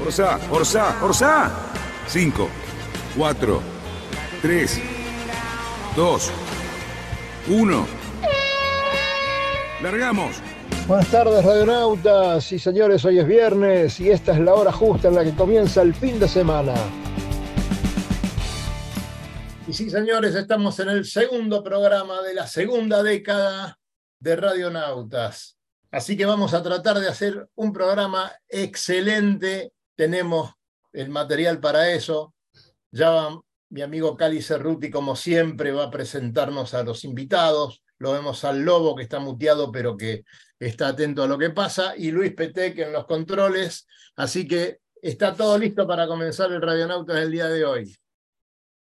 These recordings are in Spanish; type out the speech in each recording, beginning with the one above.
Orsa, Orsa, Orsa. Cinco, cuatro, tres, dos, uno. Largamos. Buenas tardes, radionautas y señores, hoy es viernes y esta es la hora justa en la que comienza el fin de semana. Y sí, señores, estamos en el segundo programa de la segunda década de Radionautas. Así que vamos a tratar de hacer un programa excelente. Tenemos el material para eso. Ya mi amigo Cali Cerruti, como siempre, va a presentarnos a los invitados. Lo vemos al Lobo, que está muteado, pero que está atento a lo que pasa. Y Luis Petec en los controles. Así que está todo listo para comenzar el Radionautas del día de hoy.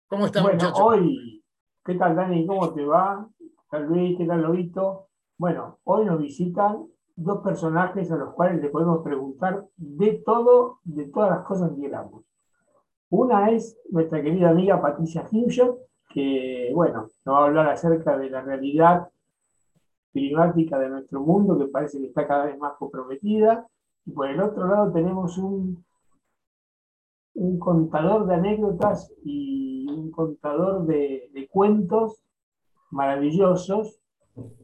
¿Cómo están, bueno, muchachos? Hoy, ¿qué tal, Dani? ¿Cómo te va? ¿Qué tal, Luis? ¿Qué tal, Lobito? Bueno, hoy nos visitan dos personajes a los cuales le podemos preguntar de todo, de todas las cosas que queramos. Una es nuestra querida amiga Patricia Hinscher, que, bueno, nos va a hablar acerca de la realidad climática de nuestro mundo, que parece que está cada vez más comprometida. Y por el otro lado tenemos un, un contador de anécdotas y un contador de, de cuentos maravillosos,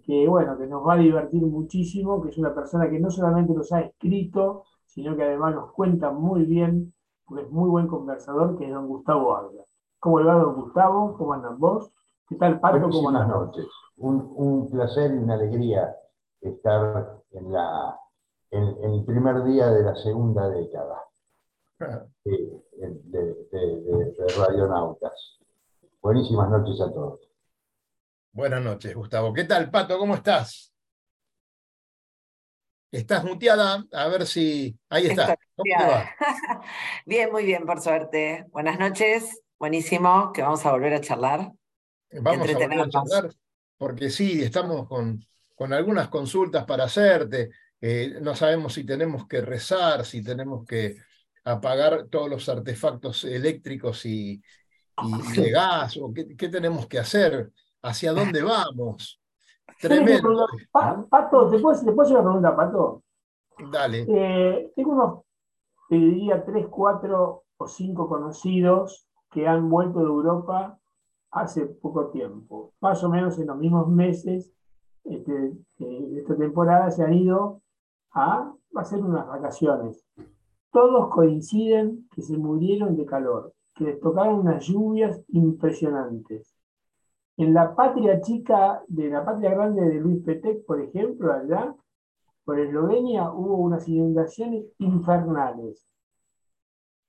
que bueno, que nos va a divertir muchísimo, que es una persona que no solamente los ha escrito, sino que además nos cuenta muy bien, porque es muy buen conversador, que es don Gustavo Águila. ¿Cómo le va don Gustavo? ¿Cómo andan vos? ¿Qué tal, Pato? ¿Cómo Buenas noches. Un, un placer y una alegría estar en, la, en, en el primer día de la segunda década de, de, de- de- de Radionautas. Buenísimas noches a todos. Buenas noches, Gustavo. ¿Qué tal, Pato? ¿Cómo estás? Estás muteada, a ver si. Ahí está. ¿Cómo te va? Bien, muy bien, por suerte. Buenas noches, buenísimo, que vamos a volver a charlar. Vamos a volver a charlar, porque sí, estamos con, con algunas consultas para hacerte. Eh, no sabemos si tenemos que rezar, si tenemos que apagar todos los artefactos eléctricos y, y de gas, o qué, qué tenemos que hacer, hacia dónde vamos. Tremendo. Pato, ¿te puedo, ¿te puedo hacer una pregunta, Pato? Dale. Eh, tengo unos, te diría, tres, cuatro o cinco conocidos que han vuelto de Europa hace poco tiempo. Más o menos en los mismos meses este, de esta temporada se han ido a hacer unas vacaciones. Todos coinciden que se murieron de calor, que les tocaron unas lluvias impresionantes. En la patria chica, de la patria grande de Luis Petec, por ejemplo, allá, por Eslovenia hubo unas inundaciones infernales.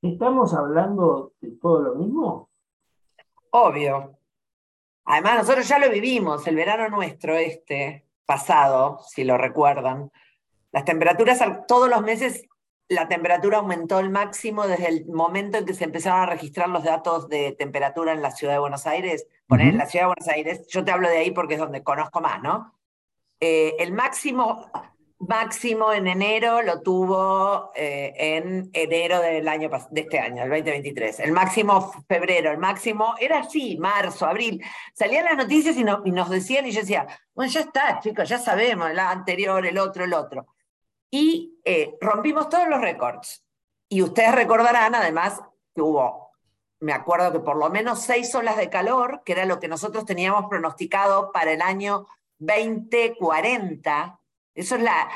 ¿Estamos hablando de todo lo mismo? Obvio. Además, nosotros ya lo vivimos, el verano nuestro este pasado, si lo recuerdan. Las temperaturas, al- todos los meses, la temperatura aumentó el máximo desde el momento en que se empezaron a registrar los datos de temperatura en la ciudad de Buenos Aires. Poner en la ciudad de Buenos Aires, yo te hablo de ahí porque es donde conozco más, ¿no? Eh, el máximo, máximo en enero lo tuvo eh, en enero del año de este año, el 2023. El máximo febrero, el máximo era así, marzo, abril. Salían las noticias y, no- y nos decían y yo decía, bueno, ya está, chicos, ya sabemos, el anterior, el otro, el otro. Y eh, rompimos todos los récords. Y ustedes recordarán además que hubo, me acuerdo que por lo menos seis olas de calor, que era lo que nosotros teníamos pronosticado para el año 2040. Eso es la.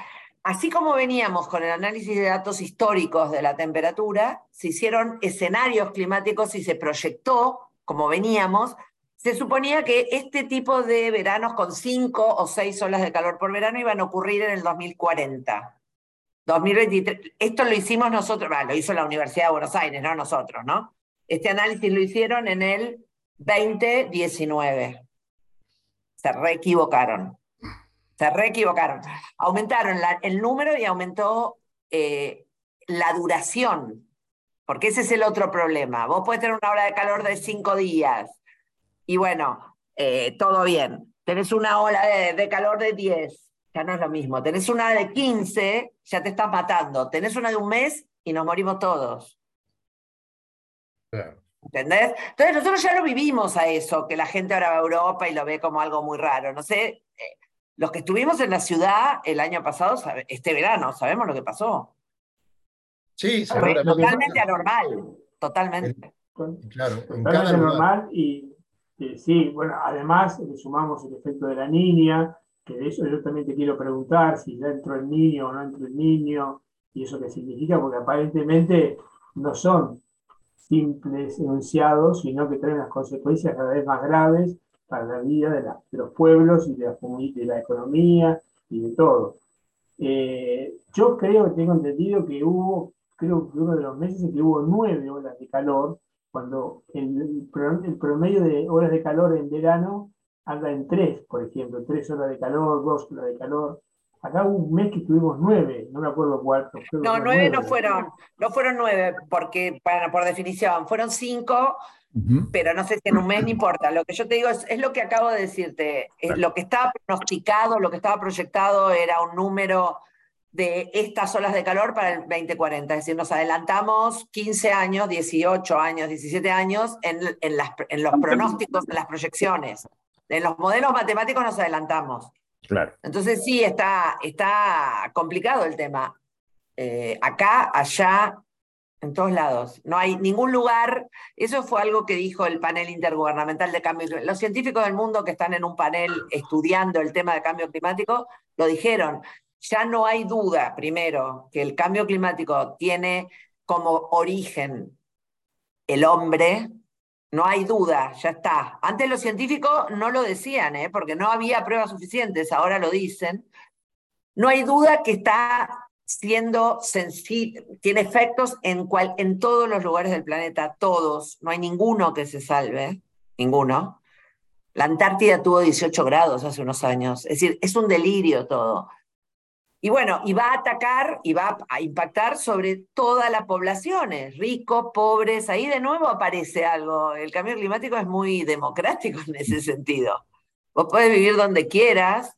Así como veníamos con el análisis de datos históricos de la temperatura, se hicieron escenarios climáticos y se proyectó, como veníamos, se suponía que este tipo de veranos con cinco o seis olas de calor por verano iban a ocurrir en el 2040. 2023, esto lo hicimos nosotros, lo hizo la Universidad de Buenos Aires, no nosotros, ¿no? Este análisis lo hicieron en el 2019. Se reequivocaron. Se reequivocaron. Aumentaron el número y aumentó eh, la duración. porque ese es el otro problema. Vos puedes tener una ola de calor de cinco días y bueno, eh, todo bien. Tenés una ola de, calor de 10, ya no es lo mismo. Tenés una de 15, ya te estás matando. Tenés una de un mes y nos morimos todos. ¿Entendés? Entonces nosotros ya lo vivimos a eso, que la gente ahora va a Europa y lo ve como algo muy raro. No sé, eh, los que estuvimos en la ciudad el año pasado, este verano, sabemos lo que pasó. Sí, Totalmente anormal, totalmente. Claro, totalmente anormal y sí, bueno, además le sumamos el efecto de la niña, que de eso yo también te quiero preguntar si ya entró el niño o no entró el niño, y eso qué significa, porque aparentemente no son simples enunciados, sino que traen las consecuencias cada vez más graves para la vida de, los pueblos y de la, economía y de todo. Eh, yo creo, tengo entendido que hubo, creo que uno de los meses en que hubo nueve olas de calor, cuando el, el, promedio de horas de calor en verano anda en tres, por ejemplo, tres horas de calor, dos horas de calor. Acá hubo un mes que tuvimos nueve, no me acuerdo cuánto. No, nueve, no fueron, no fueron nueve, porque para, por definición, fueron cinco, pero no sé si en un mes no importa. Lo que yo te digo es, es lo que acabo de decirte. lo que estaba pronosticado, lo que estaba proyectado era un número de estas olas de calor para el 2040. Es decir, nos adelantamos 15 años, 18 años, 17 años en, en, los pronósticos, en las proyecciones. En los modelos matemáticos nos adelantamos. Entonces sí, está, está complicado el tema. Eh, acá, allá, en todos lados. No hay ningún lugar, eso fue algo que dijo el panel intergubernamental de cambio climático. Los científicos del mundo que están en un panel estudiando el tema de cambio climático lo dijeron ya no hay duda, primero, que el cambio climático tiene como origen el hombre, no hay duda, ya está. Antes los científicos no lo decían, ¿eh? porque no había pruebas suficientes, ahora lo dicen. No hay duda que está siendo tiene efectos en, en todos los lugares del planeta, todos, no hay ninguno que se salve, ninguno. La Antártida tuvo 18 grados hace unos años, es decir, es un delirio todo. Y bueno, y va a atacar y va a impactar sobre todas las poblaciones, ricos, pobres, ahí de nuevo aparece algo. El cambio climático es muy democrático en ese sentido. Vos podés vivir donde quieras,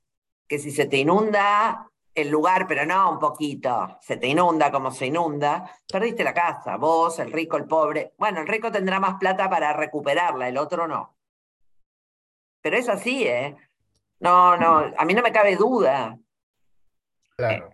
que si se te inunda el lugar, pero no un poquito, se te inunda como se inunda, perdiste la casa, vos, el rico, el pobre. Bueno, el rico tendrá más plata para recuperarla, el otro no. Pero es así, ¿eh? No, no, a mí no me cabe duda Claro.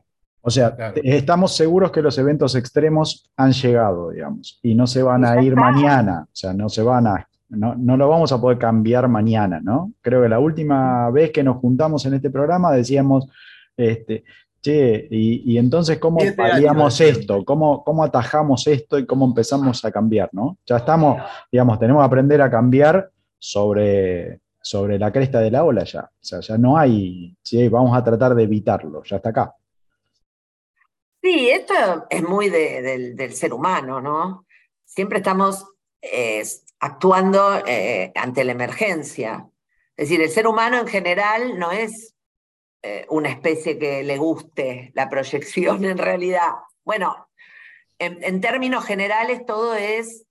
O sea, estamos seguros que los eventos extremos han llegado, digamos, y no se van a ir mañana, o sea, no se van a, no, no lo vamos a poder cambiar mañana, ¿no? Creo que la última vez que nos juntamos en este programa decíamos, este, che, y, entonces, ¿cómo paliamos esto? ¿Cómo, ¿Cómo atajamos esto y cómo empezamos a cambiar, ¿no? Ya estamos, digamos, tenemos que aprender a cambiar sobre, sobre la cresta de la ola ya. O sea, ya no hay, ¿sí? vamos a tratar de evitarlo, ya está acá. Sí, esto es muy del, ser humano, ¿no? Siempre estamos eh, actuando eh, ante la emergencia. Es decir, el ser humano en general no es eh, una especie que le guste la proyección en realidad. Bueno, en términos generales todo es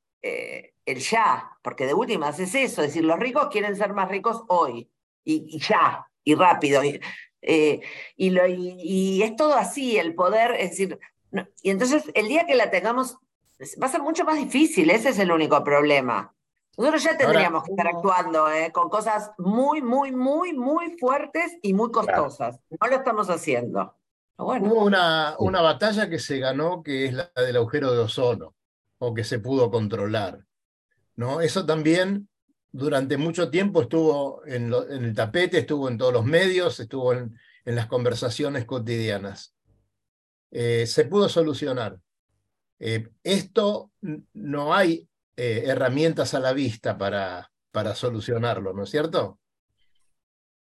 el ya, porque de últimas es eso, es decir, los ricos quieren ser más ricos hoy, y, ya, y rápido. Y, eh, y, es todo así, el poder, es decir, y entonces el día que la tengamos va a ser mucho más difícil, ese es el único problema. Nosotros ya tendríamos que estar actuando eh, con cosas muy, muy, muy, muy fuertes y muy costosas. No lo estamos haciendo. Bueno. Hubo una, una batalla que se ganó, que es la del agujero de ozono, o que se pudo controlar. ¿No? Eso también durante mucho tiempo estuvo en, el tapete, estuvo en todos los medios, estuvo en, las conversaciones cotidianas. Eh, se pudo solucionar. Eh, esto no hay eh, herramientas a la vista para, para solucionarlo, ¿no es cierto?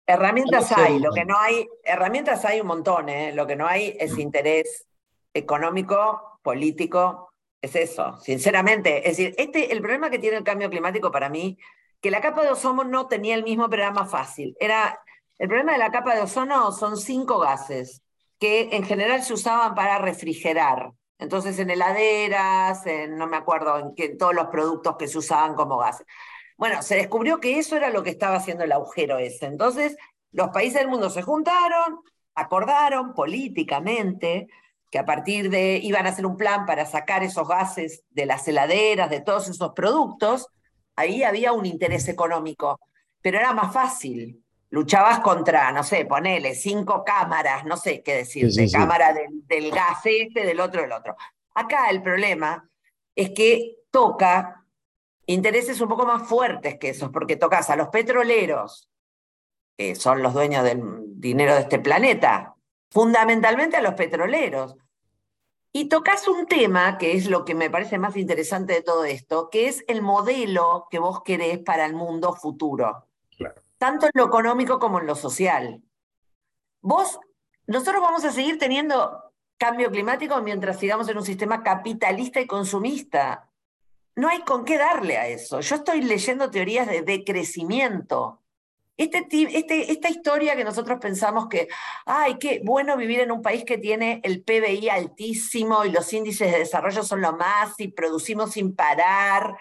Herramientas hay, lo que no hay, herramientas hay un montón, lo que no hay es mm. interés económico, político, es eso, sinceramente. Es decir, este, el problema que tiene el cambio climático para mí, que la capa de ozono no tenía el mismo programa fácil. Era, el problema de la capa de ozono son cinco gases que en general se usaban para refrigerar. Entonces en heladeras, no me acuerdo, en, que, en todos los productos que se usaban como gases. Bueno, se descubrió que eso era lo que estaba haciendo el agujero ese. Entonces los países del mundo se juntaron, acordaron políticamente que a partir de iban a hacer un plan para sacar esos gases de las heladeras, de todos esos productos, ahí había un interés económico, pero era más fácil. Luchabas contra, no sé, ponele cinco cámaras, no sé qué decir, de cámara del, del gas este, del otro, del otro. Acá el problema es que toca intereses un poco más fuertes que esos, porque tocas a los petroleros, que son los dueños del dinero de este planeta, fundamentalmente a los petroleros. Y tocas un tema que es lo que me parece más interesante de todo esto, que es el modelo que vos querés para el mundo futuro, tanto en lo económico como en lo social. Vos, nosotros vamos a seguir teniendo cambio climático mientras sigamos en un sistema capitalista y consumista. No hay con qué darle a eso. Yo estoy leyendo teorías de decrecimiento este, este, esta historia que nosotros pensamos que, ay, qué bueno vivir en un país que tiene el PBI altísimo y los índices de desarrollo son lo más y producimos sin parar,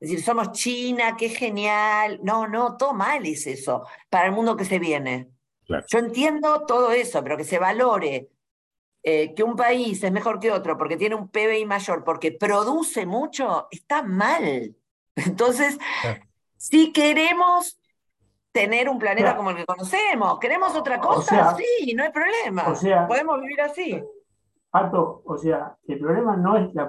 es decir, somos China, qué genial. No, no, todo mal es eso para el mundo que se viene. Yo entiendo todo eso, pero que se valore eh, que un país es mejor que otro porque tiene un PBI mayor, porque produce mucho, está mal. Entonces, si queremos tener un planeta como el que conocemos. ¿Queremos otra cosa? sí, no hay problema. O sea, Podemos vivir así. Pato, o sea, el problema no es la,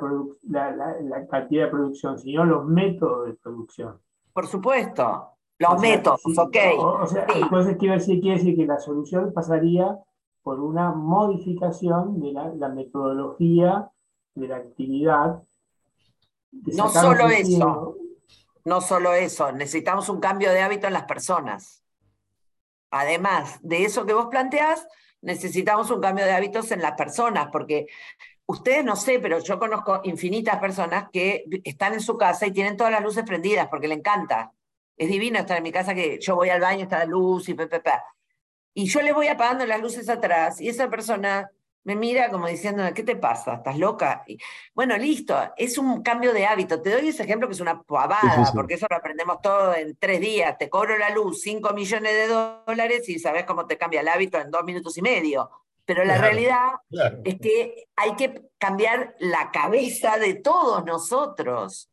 la, cantidad de producción, sino los métodos de producción. Por supuesto, los métodos, ok. O, sea, entonces quiere decir, quiere decir que la solución pasaría por una modificación de la, metodología de la actividad. No solo eso, no solo eso, necesitamos un cambio de hábito en las personas. Además de eso que vos planteás, necesitamos un cambio de hábitos en las personas, porque ustedes no sé, pero yo conozco infinitas personas que están en su casa y tienen todas las luces prendidas porque le encanta. Es divino estar en mi casa que yo voy al baño, está la luz y pepepe. Y yo le voy apagando las luces atrás y esa persona me mira como diciendo, ¿qué te pasa? ¿Estás loca? Y, bueno, listo, es un cambio de hábito. Te doy ese ejemplo que es una pavada, porque eso lo aprendemos todo en tres días. Te cobro la luz 5 millones de dólares y sabes cómo te cambia el hábito en dos minutos y medio. Pero la realidad es que hay que cambiar la cabeza de todos nosotros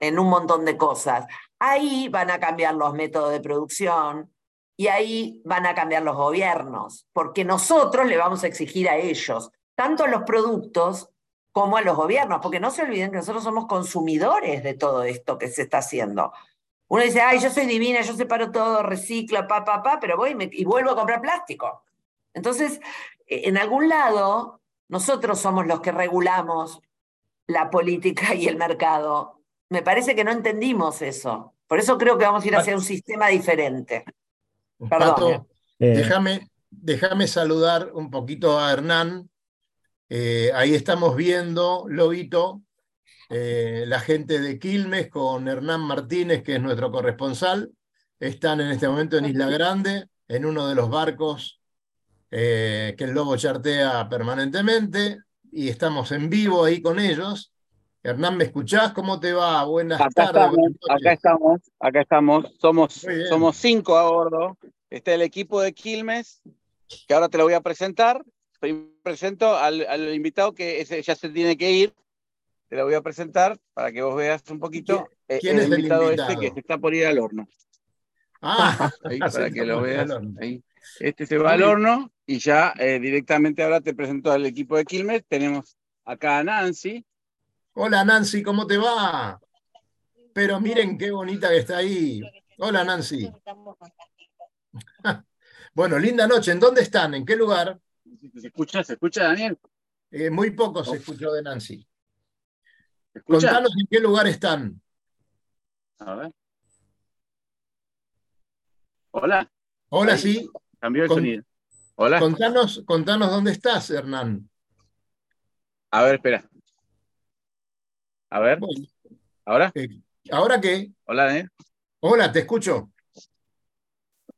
en un montón de cosas. Ahí van a cambiar los métodos de producción, y ahí van a cambiar los gobiernos, porque nosotros le vamos a exigir a ellos, tanto a los productos como a los gobiernos, porque no se olviden que nosotros somos consumidores de todo esto que se está haciendo. Uno dice, ay, yo soy divina, yo separo todo, reciclo, pa, pa, pa, pero voy y, y vuelvo a comprar plástico. Entonces, e, en algún lado, nosotros somos los que regulamos la política y el mercado. Me parece que no entendimos eso. Por eso creo que vamos a ir hacia un sistema diferente. Pato, eh. déjame, déjame saludar un poquito a Hernán. Eh, ahí estamos viendo, Lobito, eh, la gente de Quilmes con Hernán Martínez, que es nuestro corresponsal. Están en este momento en Isla Grande, en uno de los barcos que el Lobo chartea permanentemente, y estamos en vivo ahí con ellos. Hernán, ¿me escuchás? ¿Cómo te va? Buenas tardes. acá estamos, acá estamos. Somos, somos cinco a bordo. Está el equipo de Quilmes, que ahora te lo voy a presentar. presento al, invitado que ese ya se tiene que ir. Te lo voy a presentar para que vos veas un poquito. Eh, ¿Quién el, es el invitado, este que se está por ir al horno. Ah, ahí, para que lo veas. Este se va al horno y ya eh, directamente ahora te presento al equipo de Quilmes. Tenemos acá a Nancy, Hola Nancy, ¿cómo te va? Pero miren qué bonita que está ahí. Hola Nancy. Bueno, linda noche. ¿En dónde están? ¿En qué lugar? ¿Se escucha, se escucha Daniel? Eh, muy poco se escuchó de Nancy. Contanos en qué lugar están. A ver. Hola. Hola, sí. Cambió el sonido. Hola. Contanos, contanos dónde estás, Hernán. A ver, espera. A ver. ¿Ahora? Eh, ¿Ahora qué? Hola, Daniel. Hola, te escucho.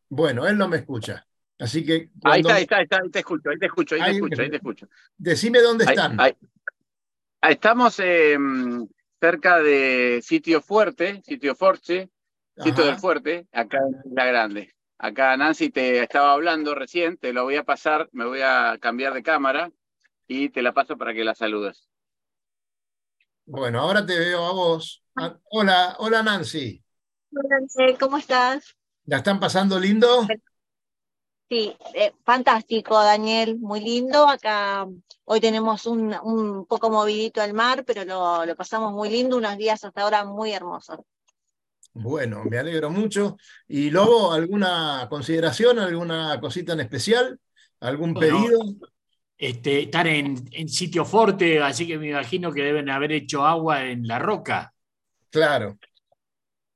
Bueno, él no me escucha. Así que. Ahí está, ahí está, ahí está, ahí te escucho, ahí te escucho, ahí, te escucho, ahí te escucho. Decime dónde están. Ah, estamos em, cerca de Sitio Fuerte, Sitio Forte, Sitio del Fuerte, acá en La Grande. Acá Nancy te estaba hablando recién, te lo voy a pasar, me voy a cambiar de cámara y te la paso para que la saludes. Bueno, ahora te veo a vos. Ah, hola, hola Nancy. Hola, Nancy, ¿cómo estás? ¿La están pasando lindo? Sí, eh, fantástico, Daniel, muy lindo. Acá hoy tenemos un, un poco movidito el mar, pero lo, lo, pasamos muy lindo, unos días hasta ahora muy hermosos. Bueno, me alegro mucho. ¿Y Lobo, alguna consideración, alguna cosita en especial? ¿Algún pedido? Este, estar en, en sitio fuerte, así que me imagino que deben haber hecho agua en la roca. Claro.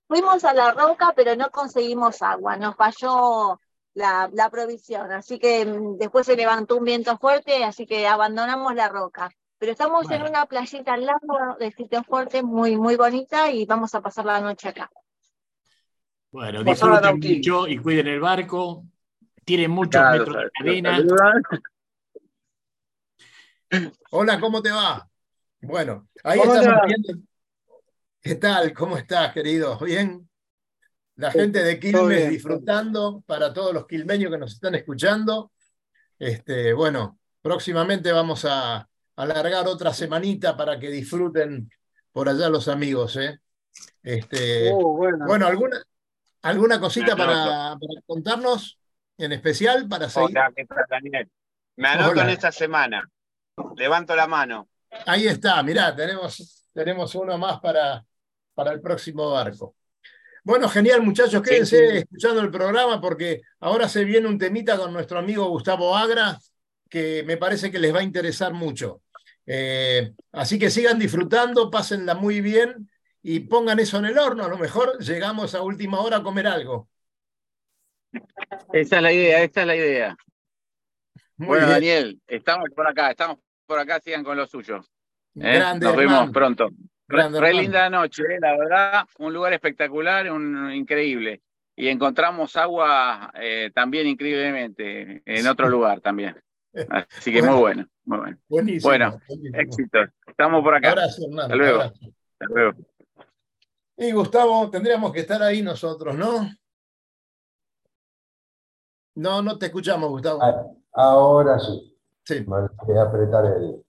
Fuimos a la roca, pero no conseguimos agua, nos falló la, la, provisión. Así que mm, después se levantó un viento fuerte, así que abandonamos la roca. Pero estamos bueno. en una playita al lado de sitio fuerte, muy, muy bonita, y vamos a pasar la noche acá. Bueno, disfruten mucho y cuiden el barco. Tienen muchos claro, metros de cadena. Hola, ¿cómo te va? Bueno, ahí estamos viendo. ¿Qué tal? ¿Cómo estás, querido? ¿Bien? La gente de Quilmes disfrutando, para todos los quilmeños que nos están escuchando. Este, bueno, próximamente vamos a alargar otra semanita para que disfruten por allá los amigos. ¿eh? Este, oh, bueno. bueno, ¿alguna, ¿alguna cosita para, para, contarnos en especial? Para seguir? Hola, ¿qué tal, Daniel? Me anoto Hola. en esta semana. Levanto la mano. Ahí está, mirá, tenemos, tenemos uno más para, para el próximo barco. Bueno, genial, muchachos. Quédense sí, sí. escuchando el programa porque ahora se viene un temita con nuestro amigo Gustavo Agra que me parece que les va a interesar mucho. Eh, así que sigan disfrutando, pásenla muy bien y pongan eso en el horno. A lo mejor llegamos a última hora a comer algo. Esa es la idea, esa es la idea. Muy bueno, bien. Daniel, estamos por acá, estamos por acá, sigan con lo suyo. ¿Eh? Grande, Nos hermano. vemos pronto. Grande, Re linda noche, eh, la verdad, un lugar espectacular, un, increíble. Y encontramos agua eh, también increíblemente en otro lugar también. Así que Bueno. muy bueno, muy bueno. Buenísimo. Bueno, buenísimo. éxitos. Estamos por acá. Abrazo, hermano. Hasta luego. abrazo. Hasta luego. Y Gustavo, tendríamos que estar ahí nosotros, ¿no? No, no te escuchamos, Gustavo. Ah, Ahora sí. Sí. Voy a apretar el,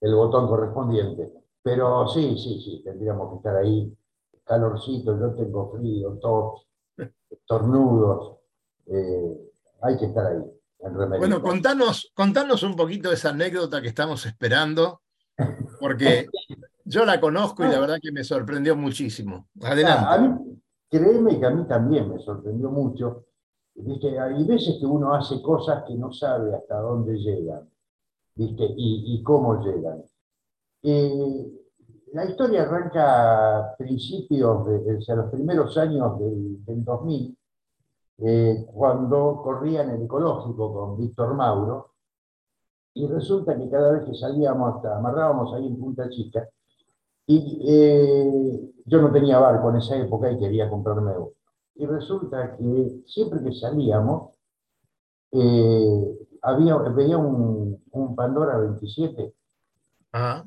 el botón correspondiente. Pero sí, sí, sí, tendríamos que estar ahí. Calorcito, yo tengo frío, tos, tornudos. eh, hay que estar ahí, en. Bueno, contanos, contanos un poquito esa anécdota que estamos esperando, porque yo la conozco y la verdad que me sorprendió muchísimo. Ah, a Adelante. mí, créeme que a mí también me sorprendió mucho. ¿Viste? Hay veces que uno hace cosas que no sabe hasta dónde llegan, ¿viste? Y, cómo llegan. Eh, la historia arranca a principios, de, los primeros años del, del 2000, eh, cuando corría en el ecológico con Víctor Mauro, y resulta que cada vez que salíamos, hasta amarrábamos ahí en Punta Chica, y eh, yo no tenía barco en esa época y quería comprarme uno. Y resulta que siempre que salíamos, eh, había, veía un, un Pandora 27 Ajá.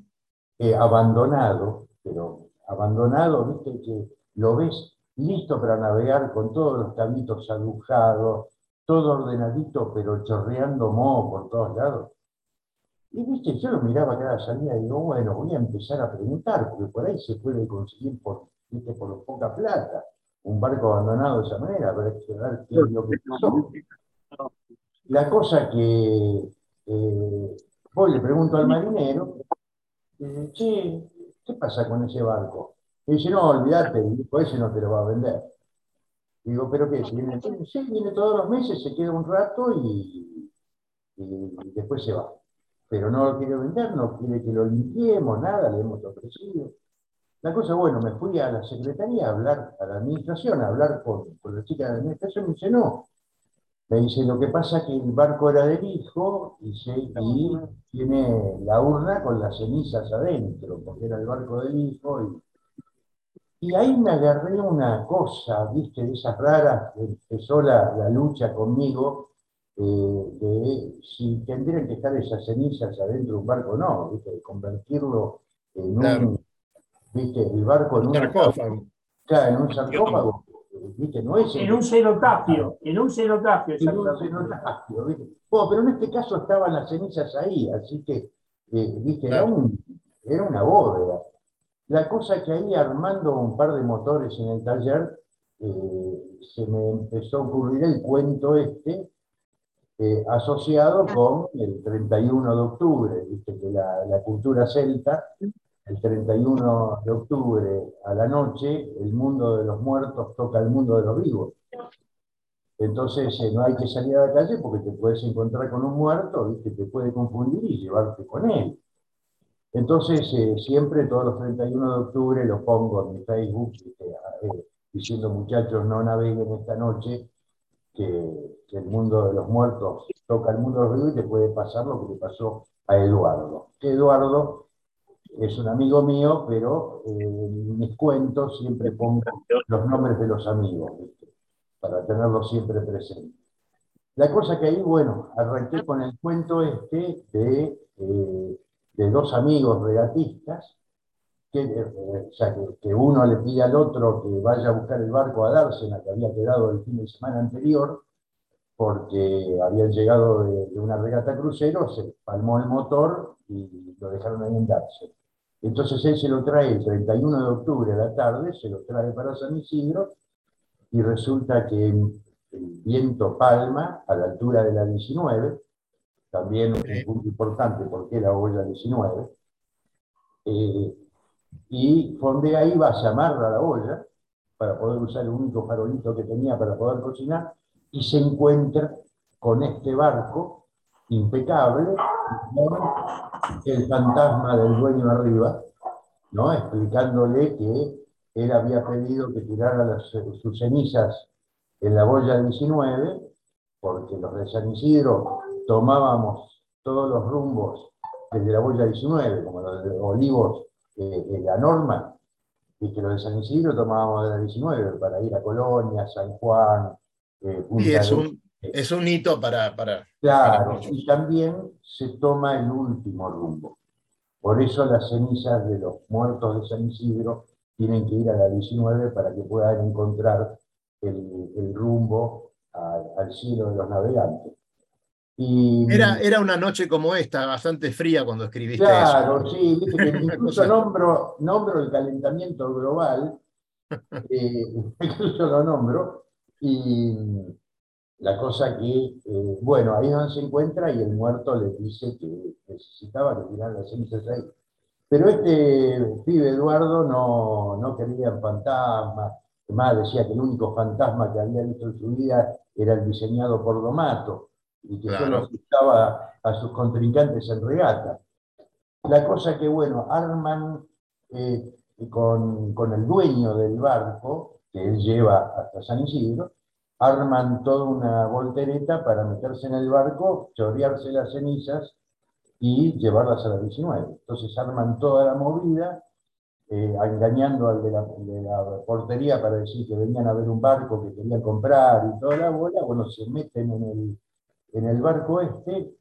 eh, abandonado, pero abandonado, viste, que lo ves listo para navegar con todos los cabitos agujados, todo ordenadito, pero chorreando moho por todos lados. Y viste, yo lo miraba cada salida y digo, bueno, voy a empezar a preguntar, porque por ahí se puede conseguir por, viste, por poca plata un barco abandonado de esa manera, para ver qué es lo que pasó. La cosa que eh, voy le pregunto al marinero, eh, che, ¿qué pasa con ese barco? Y dice, no, olvídate, dijo, ese no te lo va a vender. Digo, ¿pero qué? ¿Viene, sí, viene todos los meses, se queda un rato y, y después se va. Pero no lo quiere vender, no quiere que lo limpiemos, nada, le hemos ofrecido. La cosa, bueno, me fui a la secretaría a hablar, a la administración, a hablar con, con la chica de la administración, y me dice, no. Me dice, lo que pasa es que el barco era del hijo y, se, y tiene la urna con las cenizas adentro, porque era el barco del hijo. Y, y ahí me agarré una cosa, viste, de esas raras, que empezó la, la lucha conmigo, eh, de si tendrían que estar esas cenizas adentro de un barco o no, viste, de convertirlo en un, ¿viste? El barco en un sarcófago. Claro, en un sarcófago. ¿Viste? No es en un cenotafio, en un cenotafio. En un cenotafio, ¿viste? pero en este caso estaban las cenizas ahí, así que, eh, ¿viste? Era, un, era una bóveda. La cosa que ahí armando un par de motores en el taller, eh, se me empezó a ocurrir el cuento este, eh, asociado con el 31 de octubre, ¿viste? que la, cultura celta, el 31 de octubre a la noche, el mundo de los muertos toca el mundo de los vivos. Entonces eh, no hay que salir a la calle porque te puedes encontrar con un muerto, ¿viste? te puede confundir y llevarte con él. Entonces, eh, siempre todos los 31 de octubre lo pongo en mi Facebook eh, diciendo, muchachos, no naveguen esta noche, que, el mundo de los muertos toca el mundo de los vivos y te puede pasar lo que le pasó a Eduardo. Eduardo es un amigo mío, pero eh, en mis cuentos siempre pongo los nombres de los amigos, para tenerlos siempre presentes. La cosa que ahí, bueno, arranqué con el cuento este de de dos amigos regatistas, que, eh, que, uno le pide al otro que vaya a buscar el barco a Dársena, que había quedado el fin de semana anterior, porque habían llegado de, una regata crucero, se palmó el motor y lo dejaron ahí en Dársena. Entonces él se lo trae el 31 de octubre a la tarde, se lo trae para San Isidro, y resulta que el viento palma a la altura de la 19, también un punto importante porque era olla 19, eh, y fondea iba, se amarra la olla para poder usar el único farolito que tenía para poder cocinar, y se encuentra con este barco impecable, el fantasma del dueño arriba, ¿no? explicándole que él había pedido que tirara sus cenizas en la boya 19, porque los de San Isidro tomábamos todos los rumbos desde la boya 19, como los de Olivos, eh, la norma, y que los de San Isidro tomábamos de la 19 para ir a Colonia, San Juan, eh, Y es un, es un hito para... para claro, y también se toma el último rumbo. Por eso las cenizas de los muertos de San Isidro tienen que ir a la 19 para que puedan encontrar el, rumbo al cielo de los navegantes. Era, era una noche como esta, bastante fría cuando escribiste claro, eso. Claro, sí, incluso nombro, nombro, el calentamiento global, eh, incluso lo nombro, y la cosa que, eh, bueno, ahí es donde se encuentra y el muerto le dice que necesitaba retirar las cenizas ahí. Pero este pibe Eduardo no, no quería fantasmas, además decía que el único fantasma que había visto en su vida era el diseñado por Domato y que solo asustaba a sus contrincantes en regata. La cosa que, bueno, arman eh, con, con, el dueño del barco, que él lleva hasta San Isidro, arman toda una voltereta para meterse en el barco, chorearse las cenizas y llevarlas a la 19. Entonces arman toda la movida, eh, engañando al de la, portería para decir que venían a ver un barco que querían comprar y toda la bola, bueno, se meten en el, en el barco este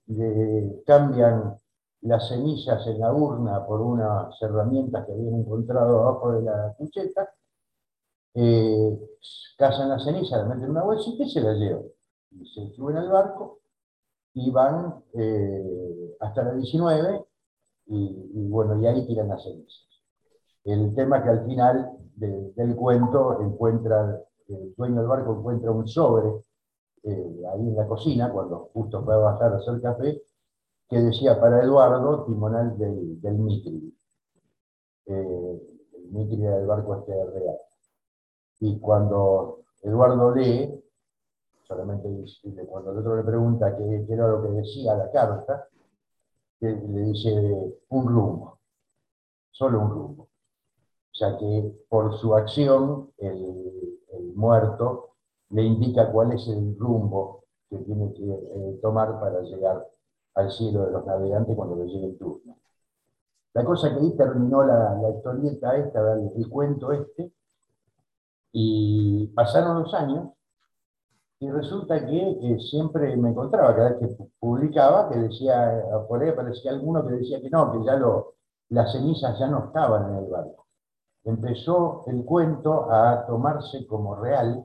cambian las semillas en la urna por unas herramientas que habían encontrado abajo de la cucheta, eh, cazan la ceniza, la meten en una bolsita y se la llevan. Y se suben al barco y van eh, hasta la 19 y, bueno, y ahí tiran las cenizas. El tema que al final del cuento encuentra, el dueño del barco encuentra un sobre eh, ahí en la cocina, cuando justo fue a bajar a hacer café, que decía para Eduardo, timonal del, del Mitri. Eh, el Mitri era el barco este real. Y cuando Eduardo lee, solamente cuando el otro le pregunta qué, era lo que decía la carta, le dice un rumbo, solo un rumbo. O sea que por su acción el, muerto le indica cuál es el rumbo que tiene que eh, tomar para llegar al cielo de los navegantes cuando le llegue el turno. La cosa que ahí terminó la, la historieta esta, el, cuento este, y pasaron los años, y resulta que siempre me encontraba, cada vez que publicaba, que decía, por ahí aparecía alguno que decía que no, que ya lo, las cenizas ya no estaban en el barco. Empezó el cuento a tomarse como real.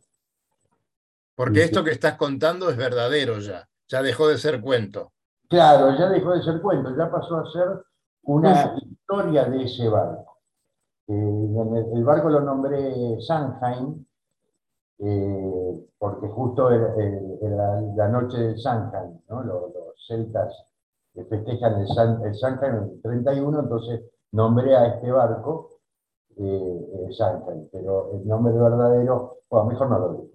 Porque esto que estás contando es verdadero ya, ya dejó de ser cuento. Claro, ya dejó de ser cuento, ya pasó a ser una historia de ese barco. Eh, el, barco lo nombré Sanheim, eh, porque justo era, la noche del Sanheim, los, celtas festejan el, San, el Sanheim el 31, entonces nombré a este barco eh, Sanheim, pero el nombre verdadero, bueno, mejor no lo digo.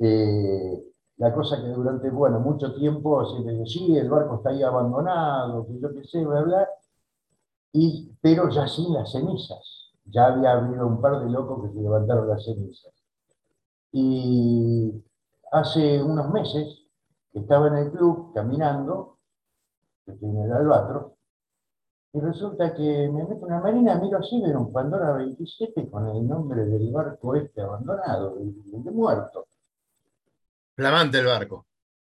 Eh, la cosa que durante, bueno, mucho tiempo se decía, sí, el barco está ahí abandonado, que yo qué sé, bla, bla, y, pero ya sin las cenizas. Ya había habido un par de locos que se levantaron las cenizas. Y hace unos meses estaba en el club caminando, que tiene el albatro, y resulta que me meto en una marina, miro así, veo un Pandora 27 con el nombre del barco este abandonado, el, de muerto. Flamante el barco.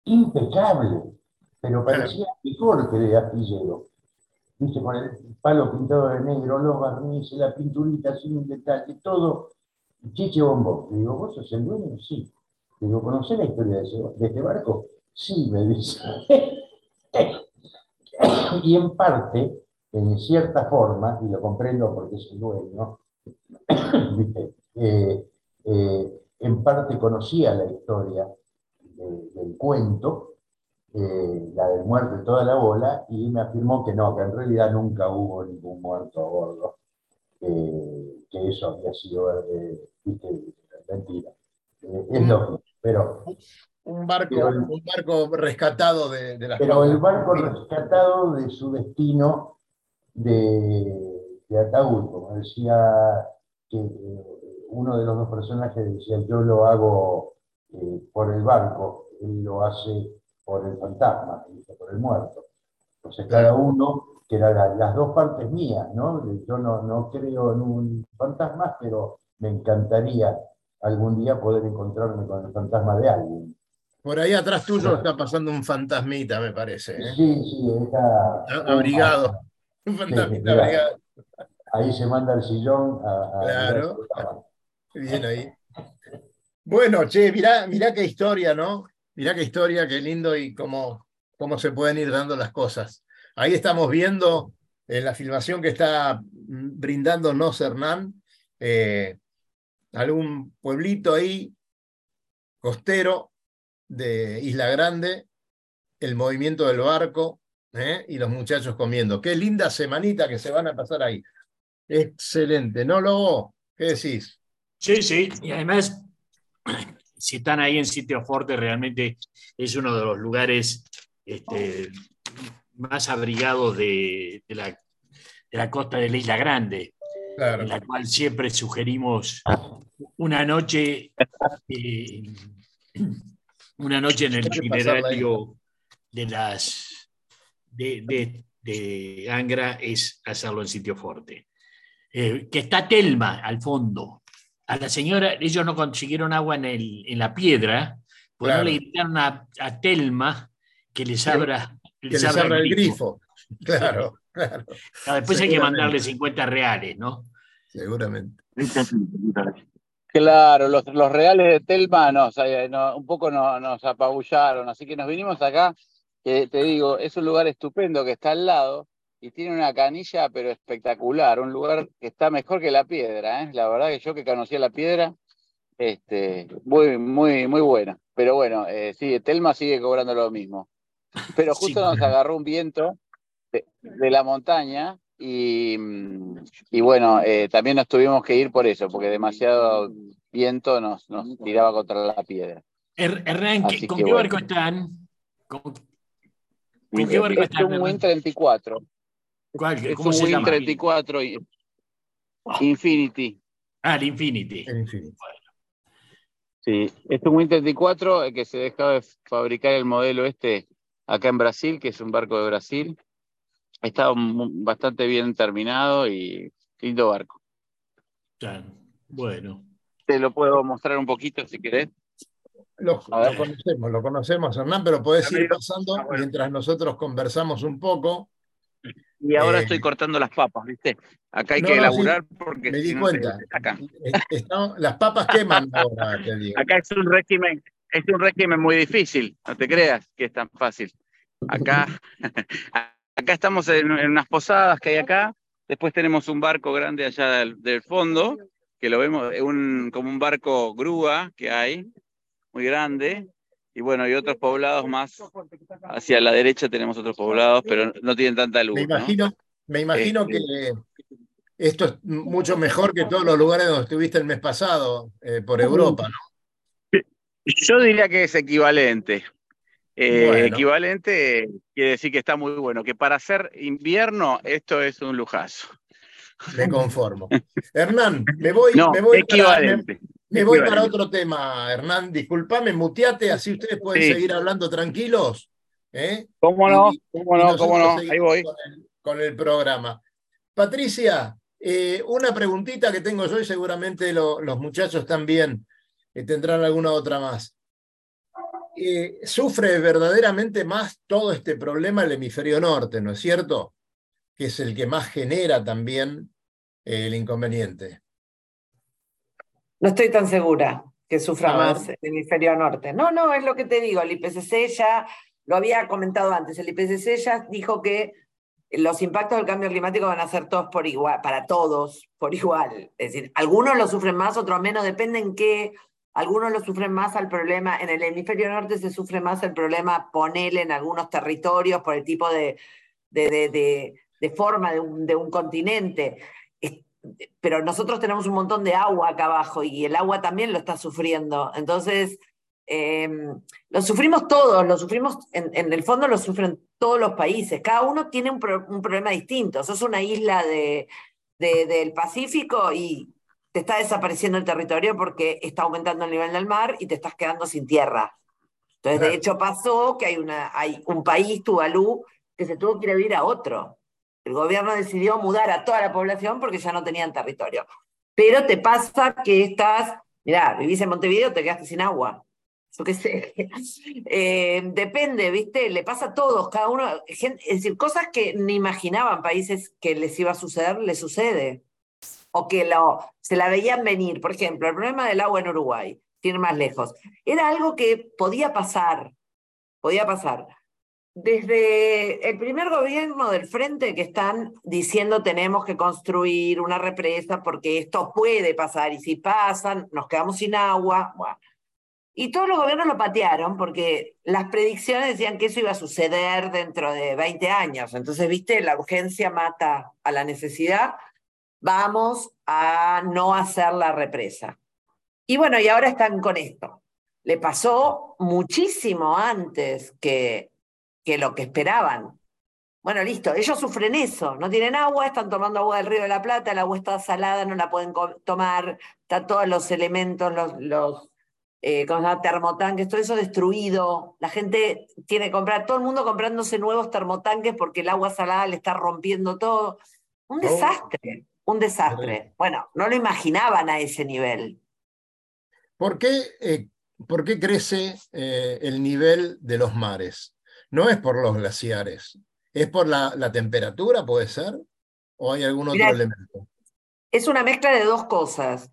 Impecable, pero parecía mejor que de astillero. Dice, con el palo pintado de negro, los barnices, la pinturita sin un detalle, todo Chiche Bombo. Digo, ¿vos sos el dueño? Sí. Digo, ¿conocés la historia de, este barco? Sí, me dice. y en parte, en cierta forma, y lo comprendo porque es el dueño, eh, eh, en parte conocía la historia del cuento, eh, la del muerto y toda la bola, y me afirmó que no, que en realidad nunca hubo ningún muerto a bordo, que eso había sido mentira. Eh, es lógico, pero... Un barco, un barco rescatado de, de las Pero el barco rescatado de su destino de, de ataúd, como decía que eh, uno de los dos personajes decía, yo lo hago eh, por el barco, él lo hace por el fantasma, por el muerto. Entonces cada uno, que eran las dos partes mías, ¿no? Yo no, no creo en un fantasma, pero me encantaría algún día poder encontrarme con el fantasma de alguien. Por ahí atrás tuyo está pasando un fantasmita, me parece. ¿eh? Sí, sí, está. Abrigado. Un fantasmita abrigado. Ahí se manda el sillón a. claro. Bien ahí. Bueno, che, mirá, mirá qué historia, ¿no? Mirá qué historia, qué lindo y cómo, cómo se pueden ir dando las cosas. Ahí estamos viendo en la filmación que está brindándonos Hernán, eh, algún pueblito ahí, costero de Isla Grande, el movimiento del barco ¿eh? y los muchachos comiendo. Qué linda semanita que se van a pasar ahí. Excelente, ¿no, Lobo? ¿Qué decís? Sí, sí, y además, si están ahí en sitio fuerte, realmente es uno de los lugares este, más abrigados de, la, de la costa de la Isla Grande en la cual siempre sugerimos una noche, eh, una noche en el itinerario de las de, de, Angra es hacerlo en sitio fuerte. Eh, que está Telma al fondo. A la señora, ellos no consiguieron agua en, el, en la piedra, pues no le invitaron a, Telma que les abra, el grifo. Claro. Después hay que mandarle 50 reales, ¿no? Seguramente. Claro, los, reales de Telma un poco nos apabullaron, así que nos vinimos acá, que te digo, es un lugar estupendo que está al lado y tiene una canilla pero espectacular, un lugar que está mejor que la piedra, ¿eh? la verdad que yo que conocía la piedra, este, muy, muy, muy buena. Pero bueno, eh, sí, Telma sigue cobrando lo mismo. Pero justo nos agarró un viento de, la montaña y, bueno, eh, también nos tuvimos que ir por eso, porque demasiado viento nos, nos tiraba contra la piedra. Hernán, ¿con qué barco están? ¿Con, qué barco están? Es un Win 34. ¿Cuál? ¿Cómo es un Win 34 Infinity. Ah, el Infinity. Sí, es un Win 34 que se dejaba de fabricar el modelo este acá en Brasil, que es un barco de Brasil. Está bastante bien terminado y lindo barco. Bueno. Te lo puedo mostrar un poquito si querés. Lo, conocemos, lo conocemos, Hernán, pero podés ir pasando mientras nosotros conversamos un poco. Y ahora estoy cortando las papas, ¿viste? Acá hay que elaborar porque. Me di cuenta. acá. las papas queman ahora, te digo. Acá es un régimen, es un régimen muy difícil, no te creas que es tan fácil. Acá, acá estamos en, unas posadas que hay acá, después tenemos un barco grande allá del, fondo, que lo vemos, un, como un barco grúa que hay, muy grande, y bueno, hay otros poblados más. Hacia la derecha tenemos otros poblados, pero no tienen tanta luz. Me imagino, me imagino este que esto es mucho mejor que todos los lugares donde estuviste el mes pasado eh, por Europa, ¿no? Yo diría que es equivalente. Eh, equivalente quiere decir que está muy bueno, que para hacer invierno esto es un lujazo. Me conformo. Hernán, me voy, me voy equivalente. Me voy para otro tema, Hernán. Disculpame, muteate, así ustedes pueden seguir hablando tranquilos. ¿eh? ¿Cómo no? ¿Cómo no? ¿Cómo no? Ahí voy. Con el, programa. Patricia, eh, una preguntita que tengo yo y seguramente los muchachos también eh, tendrán alguna otra más. sufre verdaderamente más todo este problema el hemisferio norte, ¿no es cierto? Que es el que más genera también el inconveniente. No estoy tan segura que sufra más el hemisferio norte. No, no, es lo que te digo, el IPCC ya, lo había comentado antes, el IPCC ya dijo que los impactos del cambio climático van a ser todos por igual, para todos por igual. Es decir, algunos lo sufren más, otros menos, depende en qué. Algunos lo sufren más al problema, en el hemisferio norte se sufre más el problema, ponele en algunos territorios por el tipo de, de, de, forma de un, de un continente pero nosotros tenemos un montón de agua acá abajo y el agua también lo está sufriendo. Entonces, em, lo sufrimos todos, lo sufrimos, en, el fondo lo sufren todos los países. Cada uno tiene un, problema distinto. Sos una isla de, del Pacífico y te está desapareciendo el territorio porque está aumentando el nivel del mar y te estás quedando sin tierra. Entonces, de hecho, pasó que hay, una, hay un país, Tuvalu, que se tuvo que ir a vivir a otro. El gobierno decidió mudar a toda la población porque ya no tenían territorio. Pero te pasa que estás, mirá, vivís en Montevideo, te quedaste sin agua. Yo qué sé. Eh, depende, ¿viste? Le pasa a todos, cada uno. es decir, cosas que ni imaginaban países que les iba a suceder, les sucede. O que lo, se la veían venir. Por ejemplo, el problema del agua en Uruguay, tiene más lejos. Era algo que podía pasar. Podía pasar desde el primer gobierno del frente que están diciendo tenemos que construir una represa porque esto puede pasar y si pasan nos quedamos sin agua. Y todos los gobiernos lo patearon porque las predicciones decían que eso iba a suceder dentro de 20 años. Entonces, viste, la urgencia mata a la necesidad. Vamos a no hacer la represa. Y bueno, y ahora están con esto. Le pasó muchísimo antes que que lo que esperaban. Bueno, listo, ellos sufren eso, no tienen agua, están tomando agua del río de la Plata, el agua está salada, no la pueden tomar, están todos los elementos, los, los eh, termotanques, todo eso destruido. La gente tiene que comprar, todo el mundo comprándose nuevos termotanques porque el agua salada le está rompiendo todo. Un oh. desastre, un desastre. Bueno, no lo imaginaban a ese nivel. ¿Por qué, eh, ¿por qué crece eh, el nivel de los mares? No es por los glaciares, es por la, temperatura, puede ser, o hay algún otro elemento. Es una mezcla de dos cosas.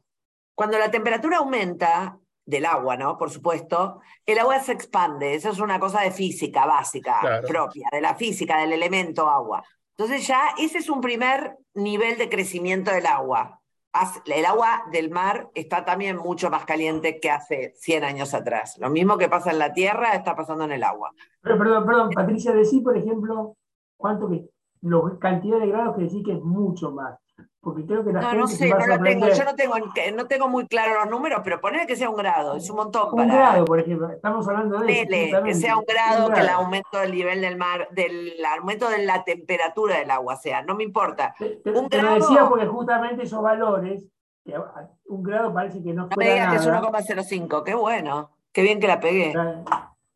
Cuando la temperatura aumenta, del agua, ¿no? Por supuesto, el agua se expande, eso es una cosa de física básica, propia, de la física, del elemento agua. Entonces ya ese es un primer nivel de crecimiento del agua el agua del mar está también mucho más caliente que hace 100 años atrás. Lo mismo que pasa en la tierra está pasando en el agua. Pero, perdón, perdón, Patricia, decí, por ejemplo, cuánto que, la cantidad de grados que decís que es mucho más. Porque creo que la no, no sé, no lo tengo. Yo no tengo, no tengo muy claro los números, pero poner que sea un grado, es un montón. Un grado, por ejemplo, estamos hablando de eso. Que sea un grado, que el aumento del nivel del mar, del aumento de la temperatura del agua sea, no me importa. Te, un grado, lo decía porque justamente esos valores, un grado parece que no, no me digas que es 1,05, qué bueno, qué bien que la pegué.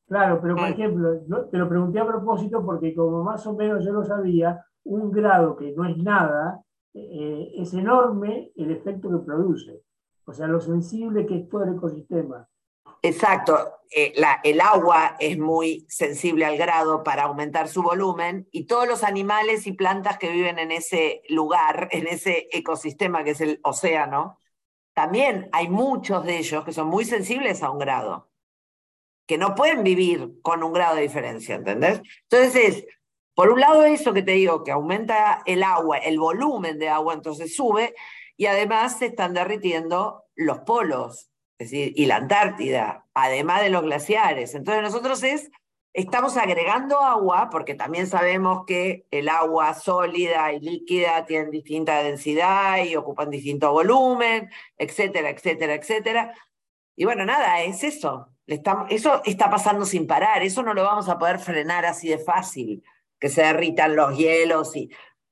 Claro, pero por mm. ejemplo, te lo pregunté a propósito porque como más o menos yo lo sabía, un grado que no es nada, eh, es enorme el efecto que produce. O sea, lo sensible que es todo el ecosistema. Exacto. Eh, el agua es muy sensible al grado para aumentar su volumen y todos los animales y plantas que viven en ese lugar, en ese ecosistema que es el océano, también hay muchos de ellos que son muy sensibles a un grado, que no pueden vivir con un grado de diferencia, ¿entendés? Entonces, por un lado eso que te digo, que aumenta el agua, el volumen de agua, entonces sube, y además se están derritiendo los polos, es decir, y la Antártida, además de los glaciares. Entonces nosotros es, estamos agregando agua, porque también sabemos que el agua sólida y líquida tienen distinta densidad y ocupan distinto volumen, etcétera, etcétera, etcétera. Y bueno, nada, es eso. eso está pasando sin parar, eso no lo vamos a poder frenar así de fácil, que se derritan los hielos y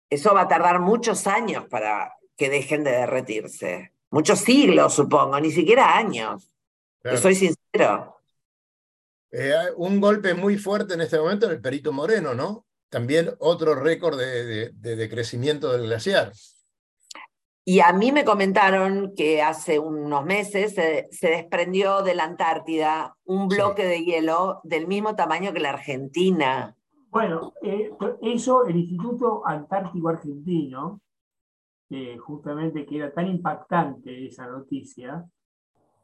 eso va a tardar muchos años para que dejen de derretirse muchos siglos, supongo, ni siquiera años. soy sincero. Eh, un golpe muy fuerte en este momento en el Perito Moreno, ¿no? También otro récord de, decrecimiento del glaciar. Y a mí me comentaron que hace unos meses se, desprendió de la Antártida un bloque de hielo del mismo tamaño que la Argentina. Bueno, eh, eso el Instituto Antártico Argentino justamente que era tan impactante esa noticia,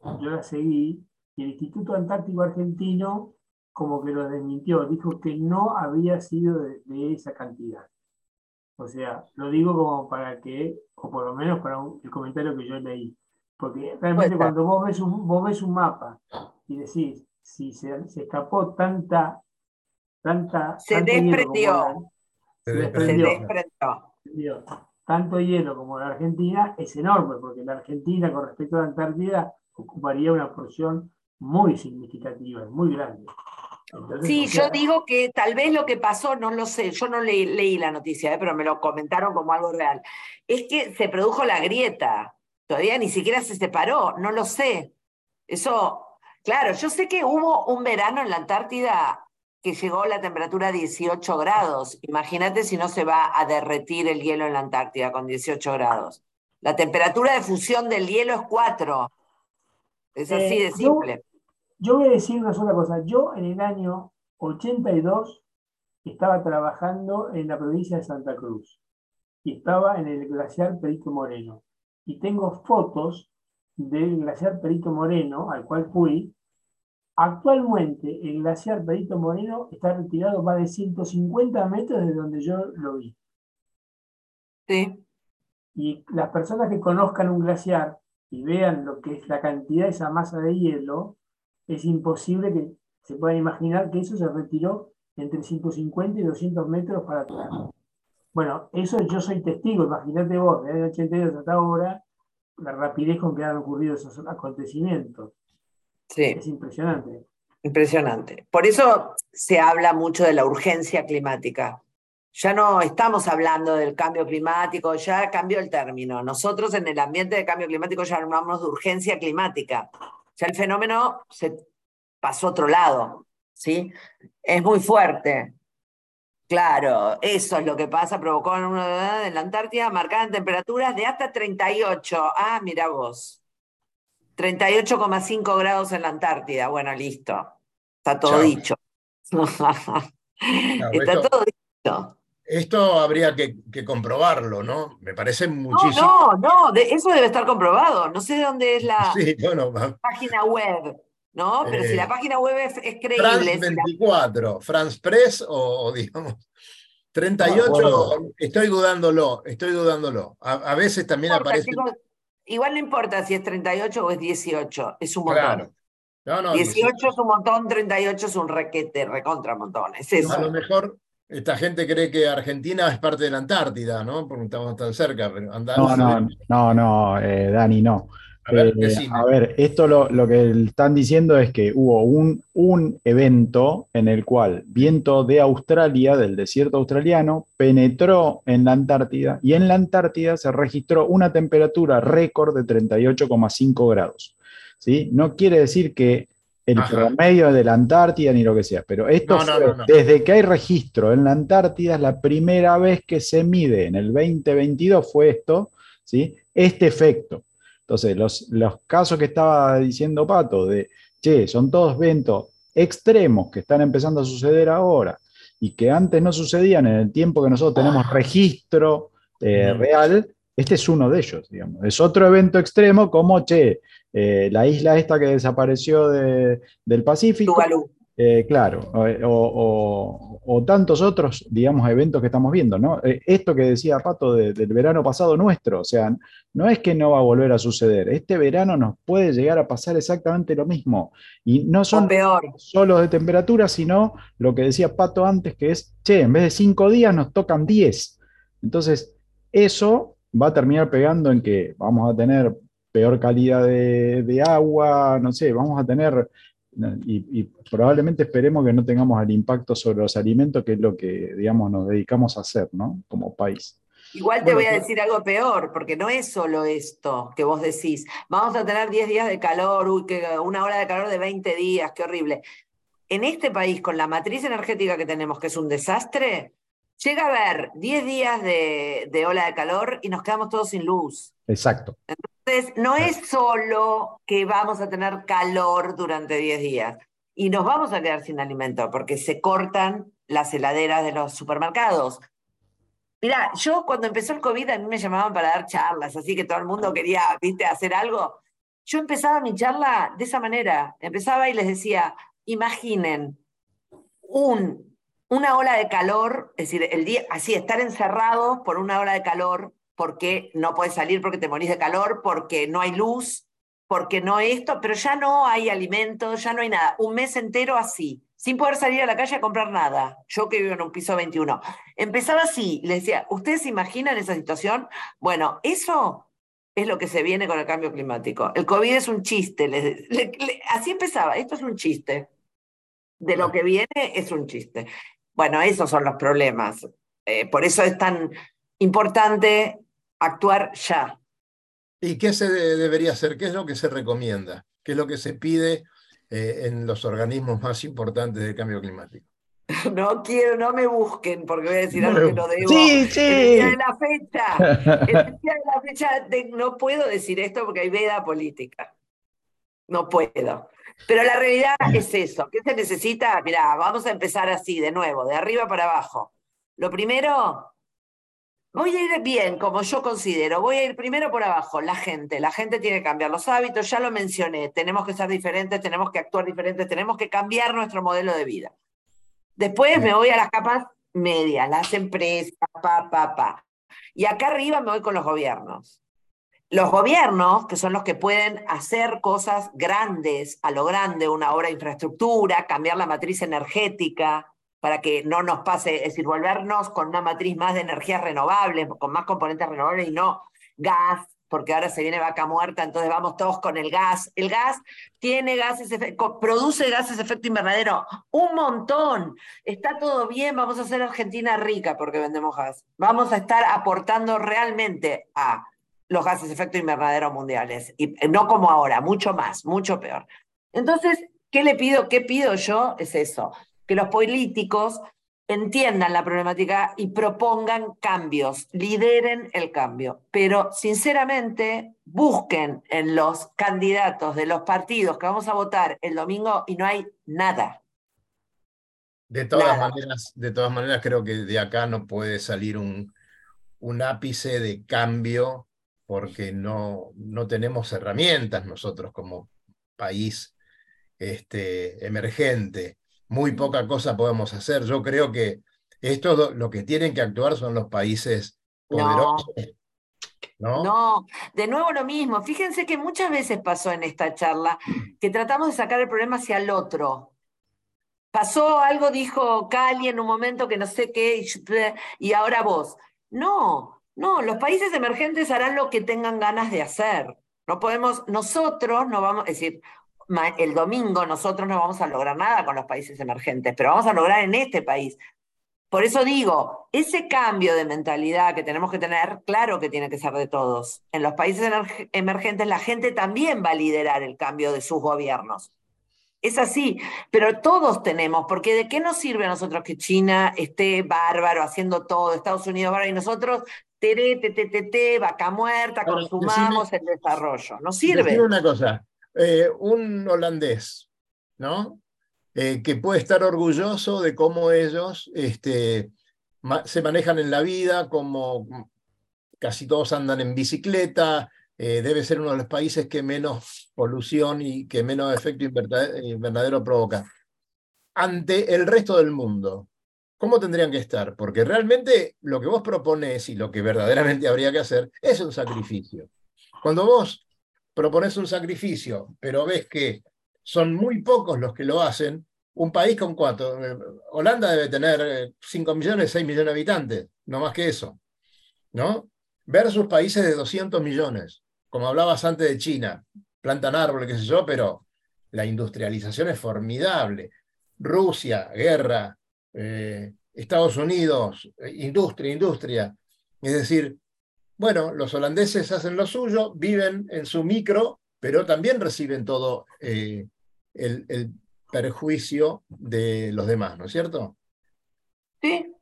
yo la seguí, y el Instituto Antártico Argentino como que lo desmintió, dijo que no había sido de, esa cantidad. O sea, lo digo como para que, o por lo menos para el comentario que yo leí, porque realmente cuando vos ves, un, vos ves un mapa y decís, si se, escapó tanta, tanta... Se desprendió. Se desprendió tanto hielo como la Argentina es enorme, porque la Argentina con respecto a la Antártida ocuparía una porción muy significativa, muy grande. sí, yo digo que tal vez lo que pasó, no lo sé, yo no leí la noticia, eh, pero me lo comentaron como algo real, es que se produjo la grieta, todavía ni siquiera se separó, no lo sé. Eso, claro, yo sé que hubo un verano en la Antártida que llegó la temperatura a 18 grados. Imagínate si no se va a derretir el hielo en la Antártida con 18 grados. La temperatura de fusión del hielo es 4. Es así de eh, simple. Yo, voy a decir una sola cosa. Yo en el año 82 estaba trabajando en la provincia de Santa Cruz y estaba en el glaciar Perito Moreno. Y tengo fotos del glaciar Perito Moreno, al cual fui, Actualmente el glaciar Perito Moreno está retirado más de 150 metros de donde yo lo vi. Sí. Y las personas que conozcan un glaciar y vean lo que es la cantidad de esa masa de hielo, es imposible que se puedan imaginar que eso se retiró entre 150 y 200 metros para atrás. Bueno, eso yo soy testigo, imagínate vos, desde el 82 hasta ahora, la rapidez con que han ocurrido esos acontecimientos. Sí. Es impresionante. Impresionante. Por eso se habla mucho de la urgencia climática. Ya no estamos hablando del cambio climático, ya cambió el término. Nosotros en el ambiente de cambio climático ya hablamos de urgencia climática. Ya el fenómeno se pasó a otro lado, ¿sí? Es muy fuerte. Claro, eso es lo que pasa, provocó en, una, en la Antártida marcada en temperaturas de hasta 38. Ah, mira vos. 38,5 grados en la Antártida. Bueno, listo. Está todo dicho. Está todo dicho. Esto habría que, comprobarlo, ¿no? Me parece muchísimo. No, no, no, eso debe estar comprobado. No sé de dónde es la página web, ¿no? Pero si la eh, página web es, creíble. France 24, France Press o, digamos. 38, estoy dudándolo, estoy dudándolo. A, veces también aparece. Igual no importa si es 38 o es 18, es un montón. 18, es un montón, 38 es un requete, recontra montón. A lo mejor esta gente cree que Argentina es parte de la Antártida, ¿no? Porque estamos tan cerca. Pero no, no, no, no, eh, Dani, no. Eh, a ver, esto lo, que están diciendo es que hubo un, un evento en el cual viento de Australia, del desierto australiano, penetró en la Antártida y en la Antártida se registró una temperatura récord de 38,5 grados. ¿sí? No quiere decir que el promedio de la Antártida ni lo que sea, pero esto desde que hay registro en la Antártida es la primera vez que se mide en el 2022 fue esto, ¿sí? este efecto. Entonces, los, los casos que estaba diciendo Pato de, che, son todos eventos extremos que están empezando a suceder ahora y que antes no sucedían en el tiempo que nosotros tenemos registro eh, real, este es uno de ellos, digamos. Es otro evento extremo como, che, eh, la isla esta que desapareció del Pacífico. Eh, claro, o, tantos otros, digamos, eventos que estamos viendo, ¿no? Eh, esto que decía Pato del verano pasado nuestro, o sea, no es que no va a volver a suceder, este verano nos puede llegar a pasar exactamente lo mismo. Y no son solo de temperatura, sino lo que decía Pato antes, que es, che, en vez de cinco días nos tocan diez. Entonces, eso va a terminar pegando en que vamos a tener peor calidad de, agua, no sé, vamos a tener, y, probablemente esperemos que no tengamos el impacto sobre los alimentos, que es lo que, digamos, nos dedicamos a hacer, ¿no? Como país. Igual te voy a decir algo peor, porque no es solo esto que vos decís, vamos a tener 10 días de calor, uy, que una hora de calor de 20 días, qué horrible. En este país, con la matriz energética que tenemos, que es un desastre, llega a haber 10 días de, de ola de calor y nos quedamos todos sin luz. Exacto. Entonces, no es solo que vamos a tener calor durante 10 días y nos vamos a quedar sin alimento porque se cortan las heladeras de los supermercados. Mira, yo cuando empezó el COVID a mí me llamaban para dar charlas, así que todo el mundo quería, viste, hacer algo. Yo empezaba mi charla de esa manera. Empezaba y les decía, imaginen un, una ola de calor, es decir, el día, así, estar encerrados por una ola de calor porque no puedes salir porque te morís de calor, porque no hay luz, porque no esto, pero ya no hay alimentos, ya no hay nada. Un mes entero así, sin poder salir a la calle a comprar nada. Yo que vivo en un piso 21. Empezaba así, les decía, ¿ustedes se imaginan esa situación? Bueno, eso es lo que se viene con el cambio climático. El COVID es un chiste. así empezaba, esto es un chiste. De lo que viene es un chiste. Bueno, esos son los problemas. Eh, por eso es tan importante actuar ya. ¿Y qué se debería hacer? ¿Qué es lo que se recomienda? ¿Qué es lo que se pide eh, en los organismos más importantes del cambio climático? No quiero, no me busquen porque voy a decir algo que no debo. Sí, sí. El día de la fecha, el día de la fecha no puedo decir esto porque hay veda política. No puedo. Pero la realidad es eso. ¿Qué se necesita? Mirá, vamos a empezar así, de nuevo, de arriba para abajo. Lo primero, Voy a ir bien, como yo considero. Voy a ir primero por abajo, la gente. La gente tiene que cambiar los hábitos, ya lo mencioné. Tenemos que ser diferentes, tenemos que actuar diferentes, tenemos que cambiar nuestro modelo de vida. Después me voy a las capas medias, las empresas, pa, pa, pa. Y acá arriba me voy con los gobiernos. Los gobiernos, que son los que pueden hacer cosas grandes, a lo grande, una obra de infraestructura, cambiar la matriz energética, para que no nos pase, es decir, volvernos con una matriz más de energías renovables, con más componentes renovables y no gas, porque ahora se viene vaca muerta, entonces vamos todos con el gas. El gas tiene gases, produce gases de efecto invernadero, un montón. Está todo bien, vamos a hacer Argentina rica porque vendemos gas. Vamos a estar aportando realmente a los gases de efecto invernadero mundiales, y no como ahora, mucho más, mucho peor. Entonces, ¿qué le pido? ¿Qué pido yo? Es eso que los políticos entiendan la problemática y propongan cambios, lideren el cambio. Pero sinceramente, busquen en los candidatos de los partidos que vamos a votar el domingo y no hay nada. De todas, maneras, de todas maneras, creo que de acá no puede salir un, un ápice de cambio porque no, no tenemos herramientas nosotros como país este, emergente muy poca cosa podemos hacer. Yo creo que esto lo que tienen que actuar son los países poderosos. No. no. de nuevo lo mismo. Fíjense que muchas veces pasó en esta charla que tratamos de sacar el problema hacia el otro. Pasó algo, dijo Cali en un momento que no sé qué, y ahora vos. No, no, los países emergentes harán lo que tengan ganas de hacer. No podemos, nosotros no vamos, es decir, el domingo nosotros no vamos a lograr nada con los países emergentes, pero vamos a lograr en este país. Por eso digo, ese cambio de mentalidad que tenemos que tener, claro que tiene que ser de todos. En los países emergentes la gente también va a liderar el cambio de sus gobiernos. Es así, pero todos tenemos, porque ¿de qué nos sirve a nosotros que China esté bárbaro haciendo todo, Estados Unidos bárbaro y nosotros, tere, te, te, te, vaca muerta, consumamos el desarrollo? No sirve. una cosa, eh, un holandés ¿no? Eh, que puede estar orgulloso de cómo ellos este, se manejan en la vida, como casi todos andan en bicicleta, eh, debe ser uno de los países que menos polución y que menos efecto invernadero provoca. Ante el resto del mundo, ¿cómo tendrían que estar? Porque realmente lo que vos propones y lo que verdaderamente habría que hacer es un sacrificio. Cuando vos propones un sacrificio, pero ves que son muy pocos los que lo hacen, un país con cuatro, eh, Holanda debe tener 5 eh, millones, 6 millones de habitantes, no más que eso, ¿no? Versus países de 200 millones, como hablabas antes de China, plantan árboles, qué sé yo, pero la industrialización es formidable. Rusia, guerra, eh, Estados Unidos, industria, industria. Es decir, bueno, los holandeses hacen lo suyo, viven en su micro, pero también reciben todo el, el, perjuicio de los demás, ¿no es cierto? Sí,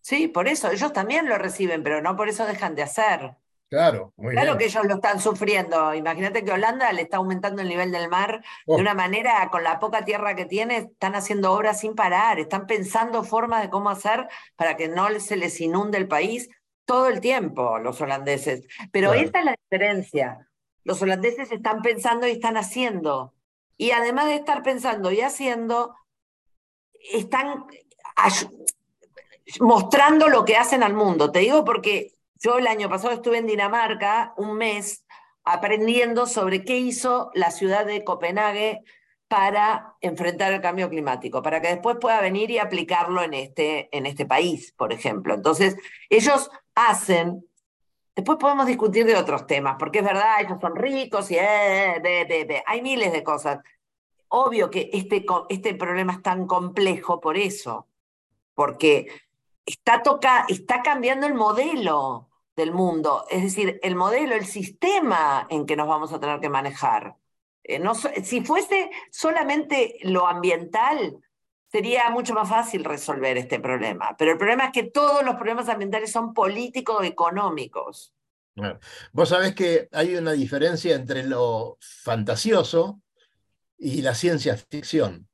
sí, por eso ellos también lo reciben, pero no por eso dejan de hacer. Claro, muy claro que ellos lo están sufriendo. Imagínate que Holanda le está aumentando el nivel del mar de oh. una manera, con la poca tierra que tiene, están haciendo obras sin parar, están pensando formas de cómo hacer para que no se les inunde el país todo el tiempo, los holandeses. Pero esta es la diferencia. Los holandeses están pensando y están haciendo. Y además de estar pensando y haciendo, están mostrando lo que hacen al mundo. Te digo porque yo el año pasado estuve en Dinamarca un mes aprendiendo sobre qué hizo la ciudad de Copenhague para enfrentar el cambio climático, para que después pueda venir y aplicarlo en este, en este país, por ejemplo. Entonces, ellos hacen, después podemos discutir de otros temas, porque es verdad, ellos son ricos y eh, hay miles de cosas. Obvio que este, este problema es tan complejo por eso, porque está, toca, está cambiando el modelo del mundo, es decir, el modelo, el sistema en que nos vamos a tener que manejar. Eh, si fuese solamente lo ambiental, sería mucho más fácil resolver este problema. Pero el problema es que todos los problemas ambientales son político-económicos. Vos sabés que hay una diferencia entre lo fantasioso y la ciencia ficción.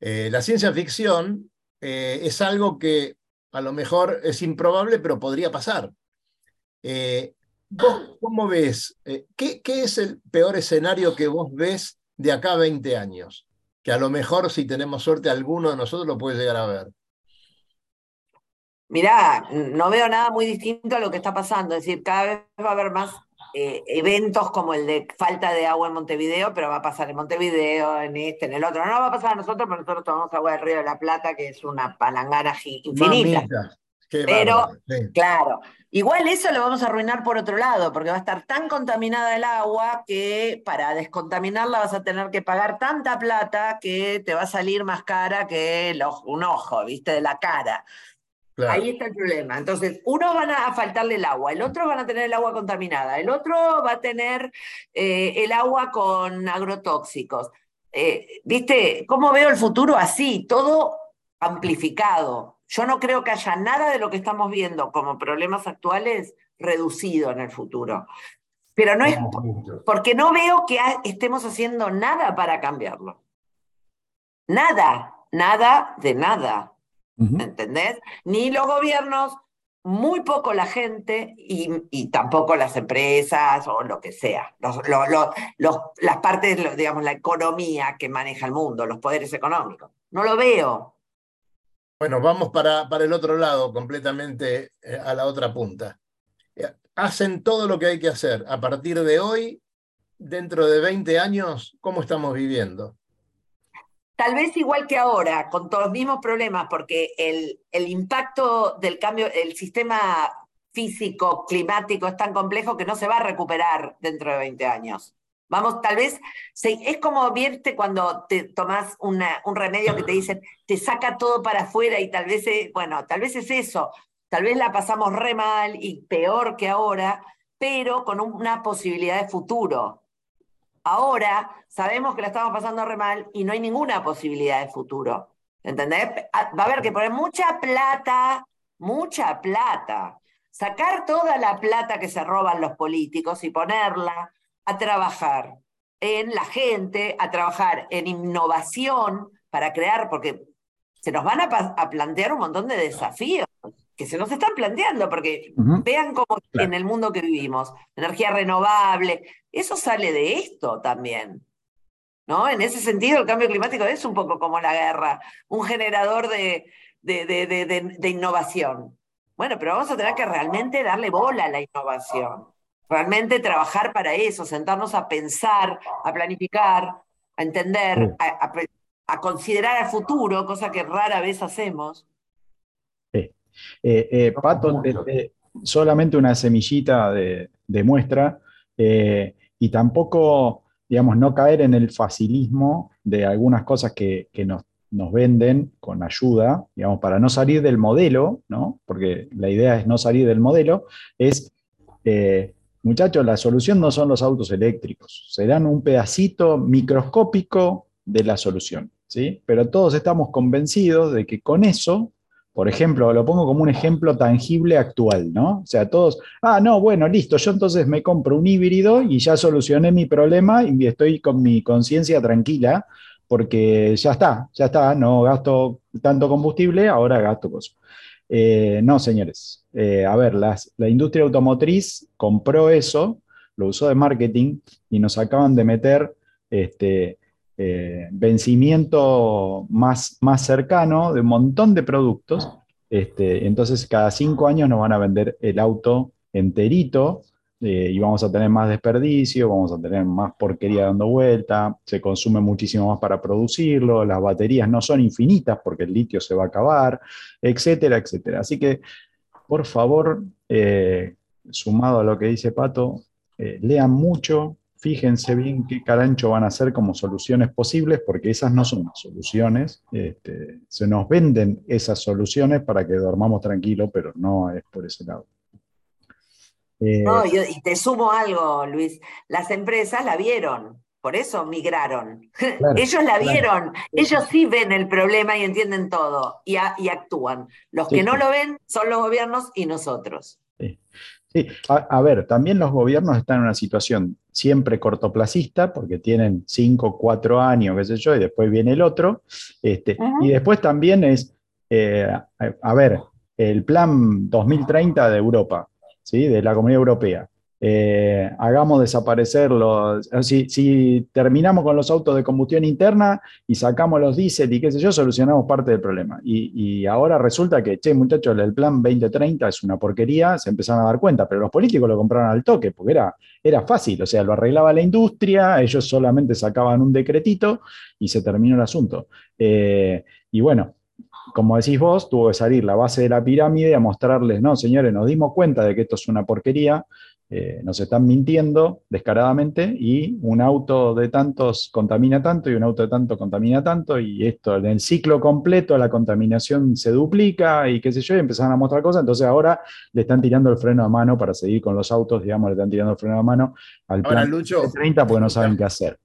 Eh, la ciencia ficción eh, es algo que a lo mejor es improbable, pero podría pasar. ¿Vos cómo ves? Eh, ¿qué, es el peor escenario que vos ves de acá a 20 años? Que a lo mejor, si tenemos suerte, alguno de nosotros lo puede llegar a ver. Mirá, no veo nada muy distinto a lo que está pasando. Es decir, cada vez va a haber más eh, eventos como el de falta de agua en Montevideo, pero va a pasar en Montevideo, en este, en el otro. No va a pasar a nosotros, pero nosotros tomamos agua del Río de la Plata, que es una palangana infinita. pero, claro, Igual eso lo vamos a arruinar por otro lado, porque va a estar tan contaminada el agua que para descontaminarla vas a tener que pagar tanta plata que te va a salir más cara que un ojo, ¿viste? De la cara. Ahí está el problema. Entonces, uno van a faltarle el agua, el otro van a tener el agua contaminada, el otro va a tener eh, el agua con agrotóxicos. Eh, ¿Viste? ¿Cómo veo el futuro así? Todo amplificado. Yo no creo que haya nada de lo que estamos viendo como problemas actuales reducido en el futuro. Pero no es porque no veo que estemos haciendo nada para cambiarlo. Nada, nada de nada. ¿Entendés? Ni los gobiernos, muy poco la gente y, tampoco las empresas o lo que sea. las partes, digamos, la economía que maneja el mundo, los poderes económicos. No lo veo. Bueno, vamos para, para el otro lado, completamente eh, a la otra punta. Eh, hacen todo lo que hay que hacer. A partir de hoy, dentro de 20 años, ¿cómo estamos viviendo? Tal vez igual que ahora, con todos los mismos problemas, porque el, el impacto del cambio, el sistema físico, climático es tan complejo que no se va a recuperar dentro de 20 años. Vamos, tal vez es como verte cuando te tomas un remedio que te dicen, te saca todo para afuera y tal vez, bueno, tal vez es eso. Tal vez la pasamos re mal y peor que ahora, pero con una posibilidad de futuro. Ahora sabemos que la estamos pasando re mal y no hay ninguna posibilidad de futuro. ¿Entendés? Va a haber que poner mucha plata, mucha plata. Sacar toda la plata que se roban los políticos y ponerla a trabajar en la gente, a trabajar en innovación para crear, porque se nos van a, plantear un montón de desafíos que se nos están planteando, porque vean cómo en el mundo que vivimos, energía renovable, eso sale de esto también. ¿no? En ese sentido, el cambio climático es un poco como la guerra, un generador de, de, innovación. Bueno, pero vamos a tener que realmente darle bola a la innovación, realmente trabajar para eso, sentarnos a pensar, a planificar, a entender, a, considerar el futuro, cosa que rara vez hacemos. Eh, eh, Pato, solamente una semillita de, muestra eh, y tampoco, digamos, no caer en el facilismo de algunas cosas que, que nos nos venden con ayuda, digamos, para no salir del modelo, ¿no? porque la idea es no salir del modelo, es, eh, muchachos, la solución no son los autos eléctricos, serán un pedacito microscópico de la solución, ¿sí? pero todos estamos convencidos de que con eso, por ejemplo, lo pongo como un ejemplo tangible actual, ¿no? O sea, todos, ah, no, bueno, listo, yo entonces me compro un híbrido y ya solucioné mi problema y estoy con mi conciencia tranquila, porque ya está, ya está, no gasto tanto combustible, ahora gasto cosas. Eh, no, señores. Eh, a ver, la industria automotriz compró eso, lo usó de marketing y nos acaban de meter este, eh, vencimiento más, más cercano de un montón de productos. Este, entonces, cada cinco años nos van a vender el auto enterito eh, y vamos a tener más desperdicio, vamos a tener más porquería dando vuelta, se consume muchísimo más para producirlo, las baterías no son infinitas porque el litio se va a acabar, etcétera, etcétera. Así que, por favor, eh, sumado a lo que dice Pato, eh, lean mucho, fíjense bien qué carancho van a hacer como soluciones posibles, porque esas no son soluciones. Este, se nos venden esas soluciones para que dormamos tranquilos, pero no es por ese lado. Eh, no, y te sumo algo, Luis. Las empresas la vieron, por eso migraron. ellos la vieron, ellos sí ven el problema y entienden todo y, actúan. Los que no lo ven son los gobiernos y nosotros. Sí, A, ver, también los gobiernos están en una situación siempre cortoplacista porque tienen cinco, cuatro años, qué sé yo, y después viene el otro. Este, y después también es, eh, a ver, el plan 2030 de Europa de la Comunidad Europea. Eh, hagamos desaparecer los. Si, terminamos con los autos de combustión interna y sacamos los diésel y qué sé yo, solucionamos parte del problema. Y, ahora resulta que, che, muchachos, el plan 2030 es una porquería, se empezaron a dar cuenta, pero los políticos lo compraron al toque porque era, era fácil, o sea, lo arreglaba la industria, ellos solamente sacaban un decretito y se terminó el asunto. Eh, y bueno, como decís vos, tuvo que salir la base de la pirámide a mostrarles, no, señores, nos dimos cuenta de que esto es una porquería, eh, nos están mintiendo descaradamente y un auto de tantos contamina tanto y un auto de tanto contamina tanto y esto en el ciclo completo la contaminación se duplica y qué sé yo, y empezaron a mostrar cosas, entonces ahora le están tirando el freno a mano para seguir con los autos, digamos, le están tirando el freno a mano al plan Lucho, 30 porque no saben qué hacer.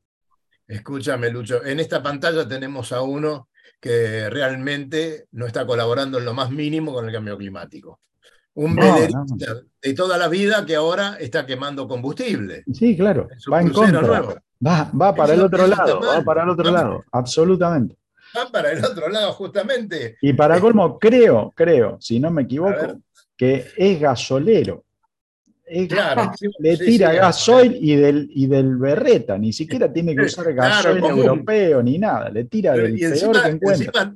Escúchame, Lucho, en esta pantalla tenemos a uno que realmente no está colaborando en lo más mínimo con el cambio climático. Un no, de toda la vida que ahora está quemando combustible. Sí, claro, va en contra. Va, para el otro lado, va para el otro lado, absolutamente. Va para el otro lado, justamente. Y para colmo, creo, creo, si no me equivoco, que es gasolero claro, le tira gasoil y, del, y del berreta, ni siquiera tiene que usar gasoil europeo ni nada, le tira del peor que encuentra.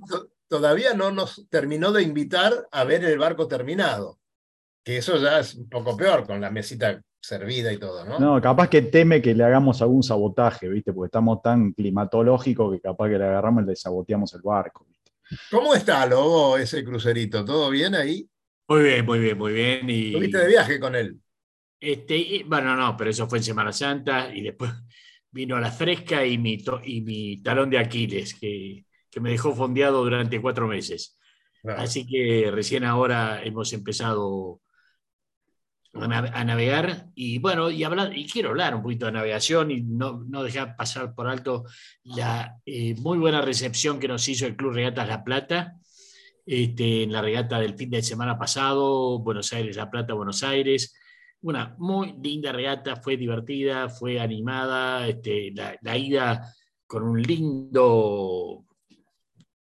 todavía no nos terminó de invitar a ver el barco terminado, que eso ya es un poco peor con la mesita servida y todo, ¿no? No, capaz que teme que le hagamos algún sabotaje, ¿viste? Porque estamos tan climatológicos que capaz que le agarramos y le saboteamos el barco. ¿Cómo está, Lobo, ese crucerito? ¿Todo bien ahí? Muy bien, muy bien, muy bien. Y... ¿Tuviste de viaje con él? Este, bueno, no, pero eso fue en Semana Santa y después vino la fresca y mi, y mi talón de Aquiles, que, me dejó fondeado durante cuatro meses. Así que recién ahora hemos empezado a, navegar y bueno, y, hablar, y quiero hablar un poquito de navegación y no, no dejar pasar por alto la eh, muy buena recepción que nos hizo el Club Regatas La Plata. Este, en la regata del fin de semana pasado, Buenos Aires, La Plata, Buenos Aires, una muy linda regata, fue divertida, fue animada, este, la, ida con un lindo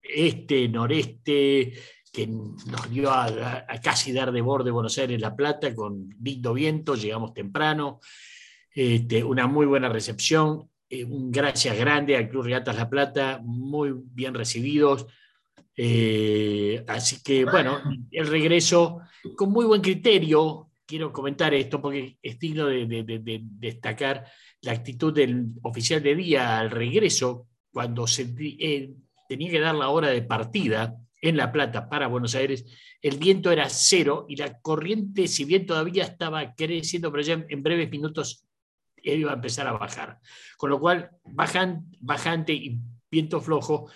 este, noreste, que nos dio a, casi dar de borde Buenos Aires La Plata, con lindo viento, llegamos temprano, este, una muy buena recepción, eh, un gracias grande al Club Regatas La Plata, muy bien recibidos. Eh, así que bueno, el regreso con muy buen criterio, quiero comentar esto porque es digno de, destacar la actitud del oficial de día al regreso, cuando se eh, tenía que dar la hora de partida en La Plata para Buenos Aires, el viento era cero y la corriente, si bien todavía estaba creciendo, pero ya en breves minutos iba a empezar a bajar. Con lo cual, bajante y viento flojo,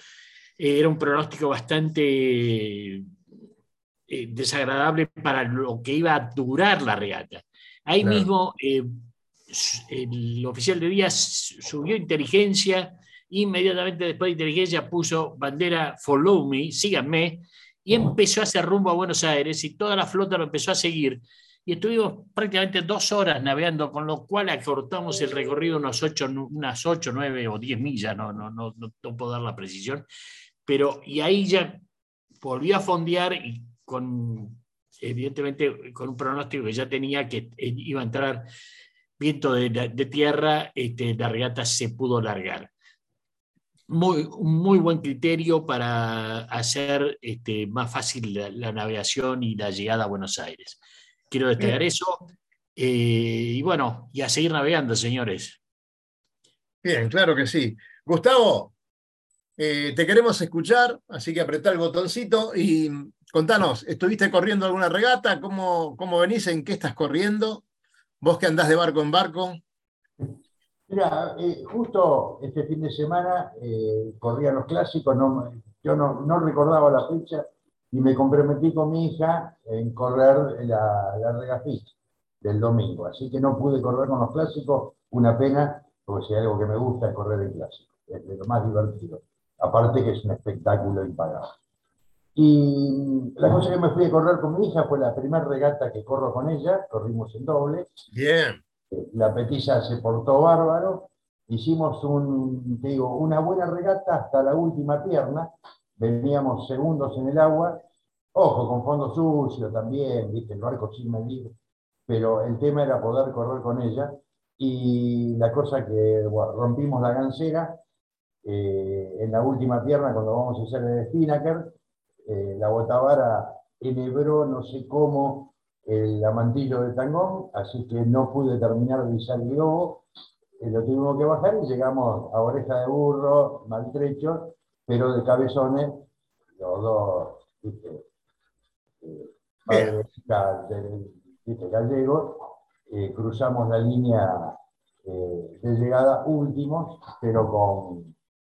eh, era un pronóstico bastante eh, desagradable para lo que iba a durar la regata. Ahí mismo eh, el oficial de días subió inteligencia, inmediatamente después de inteligencia puso bandera follow me, síganme, y empezó a hacer rumbo a Buenos Aires y toda la flota lo empezó a seguir. Y estuvimos prácticamente dos horas navegando, con lo cual acortamos el recorrido unos ocho, unas 8, 9 o 10 millas, no, no, no, no puedo dar la precisión, pero y ahí ya volvió a fondear y con, evidentemente, con un pronóstico que ya tenía que eh, iba a entrar viento de, tierra, este, la regata se pudo largar. Muy, muy buen criterio para hacer este, más fácil la, navegación y la llegada a Buenos Aires. Quiero destacar eso. Eh, y bueno, y a seguir navegando, señores. Bien, claro que sí. Gustavo, eh, te queremos escuchar, así que apretá el botoncito y contanos, ¿estuviste corriendo alguna regata? ¿Cómo, cómo venís? ¿En qué estás corriendo? ¿Vos que andás de barco en barco? Mira, eh, justo este fin de semana eh, corría los clásicos, no, yo no, no, recordaba la fecha y me comprometí con mi hija en correr la, la del domingo, así que no pude correr con los clásicos, una pena, porque si hay algo que me gusta es correr el clásico, es de lo más divertido, aparte que es un espectáculo impagable. Y la cosa que me fui a correr con mi hija fue la primera regata que corro con ella, corrimos en doble. Bien. La petilla se portó bárbaro. Hicimos un, te digo, una buena regata hasta la última pierna. Veníamos segundos en el agua. Ojo, con fondo sucio también, viste, el barco sin medir. Pero el tema era poder correr con ella. Y la cosa que rompimos la gansera eh, en la última pierna cuando vamos a hacer el spinnaker eh, la botavara enhebró no sé cómo el amantillo de tangón, así que no pude terminar de izar el globo, eh, lo tuvimos que bajar y llegamos a oreja de burro, maltrechos, pero de cabezones, los dos, viste, eh, gallegos, cruzamos la línea de llegada últimos, pero con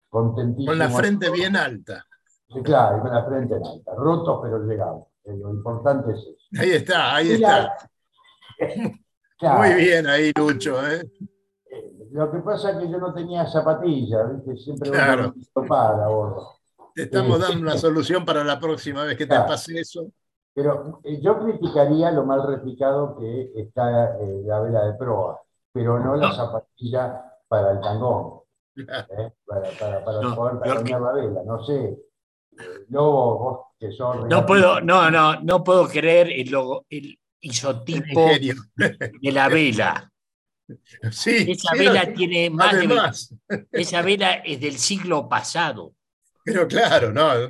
contentísimos. Con la frente bien alta. Sí, claro, con la frente en alta. Rotos, pero llegamos. Eh, lo importante es eso. Ahí está, ahí está. Muy bien ahí, Lucho. ¿eh? ¿eh? Lo que pasa es que yo no tenía zapatillas, ¿viste? siempre claro. para bordo. Te estamos dando una solución para la próxima vez que te pase eso. Pero eh, yo criticaría lo mal replicado que está la vela de proa, pero no la zapatilla para el tangón. Para, para, para poder la vela, no sé no puedo, no, no, no puedo creer el, logo, el isotipo de la vela. Sí, esa vela tiene más de, Esa vela es del siglo pasado. Pero claro, no.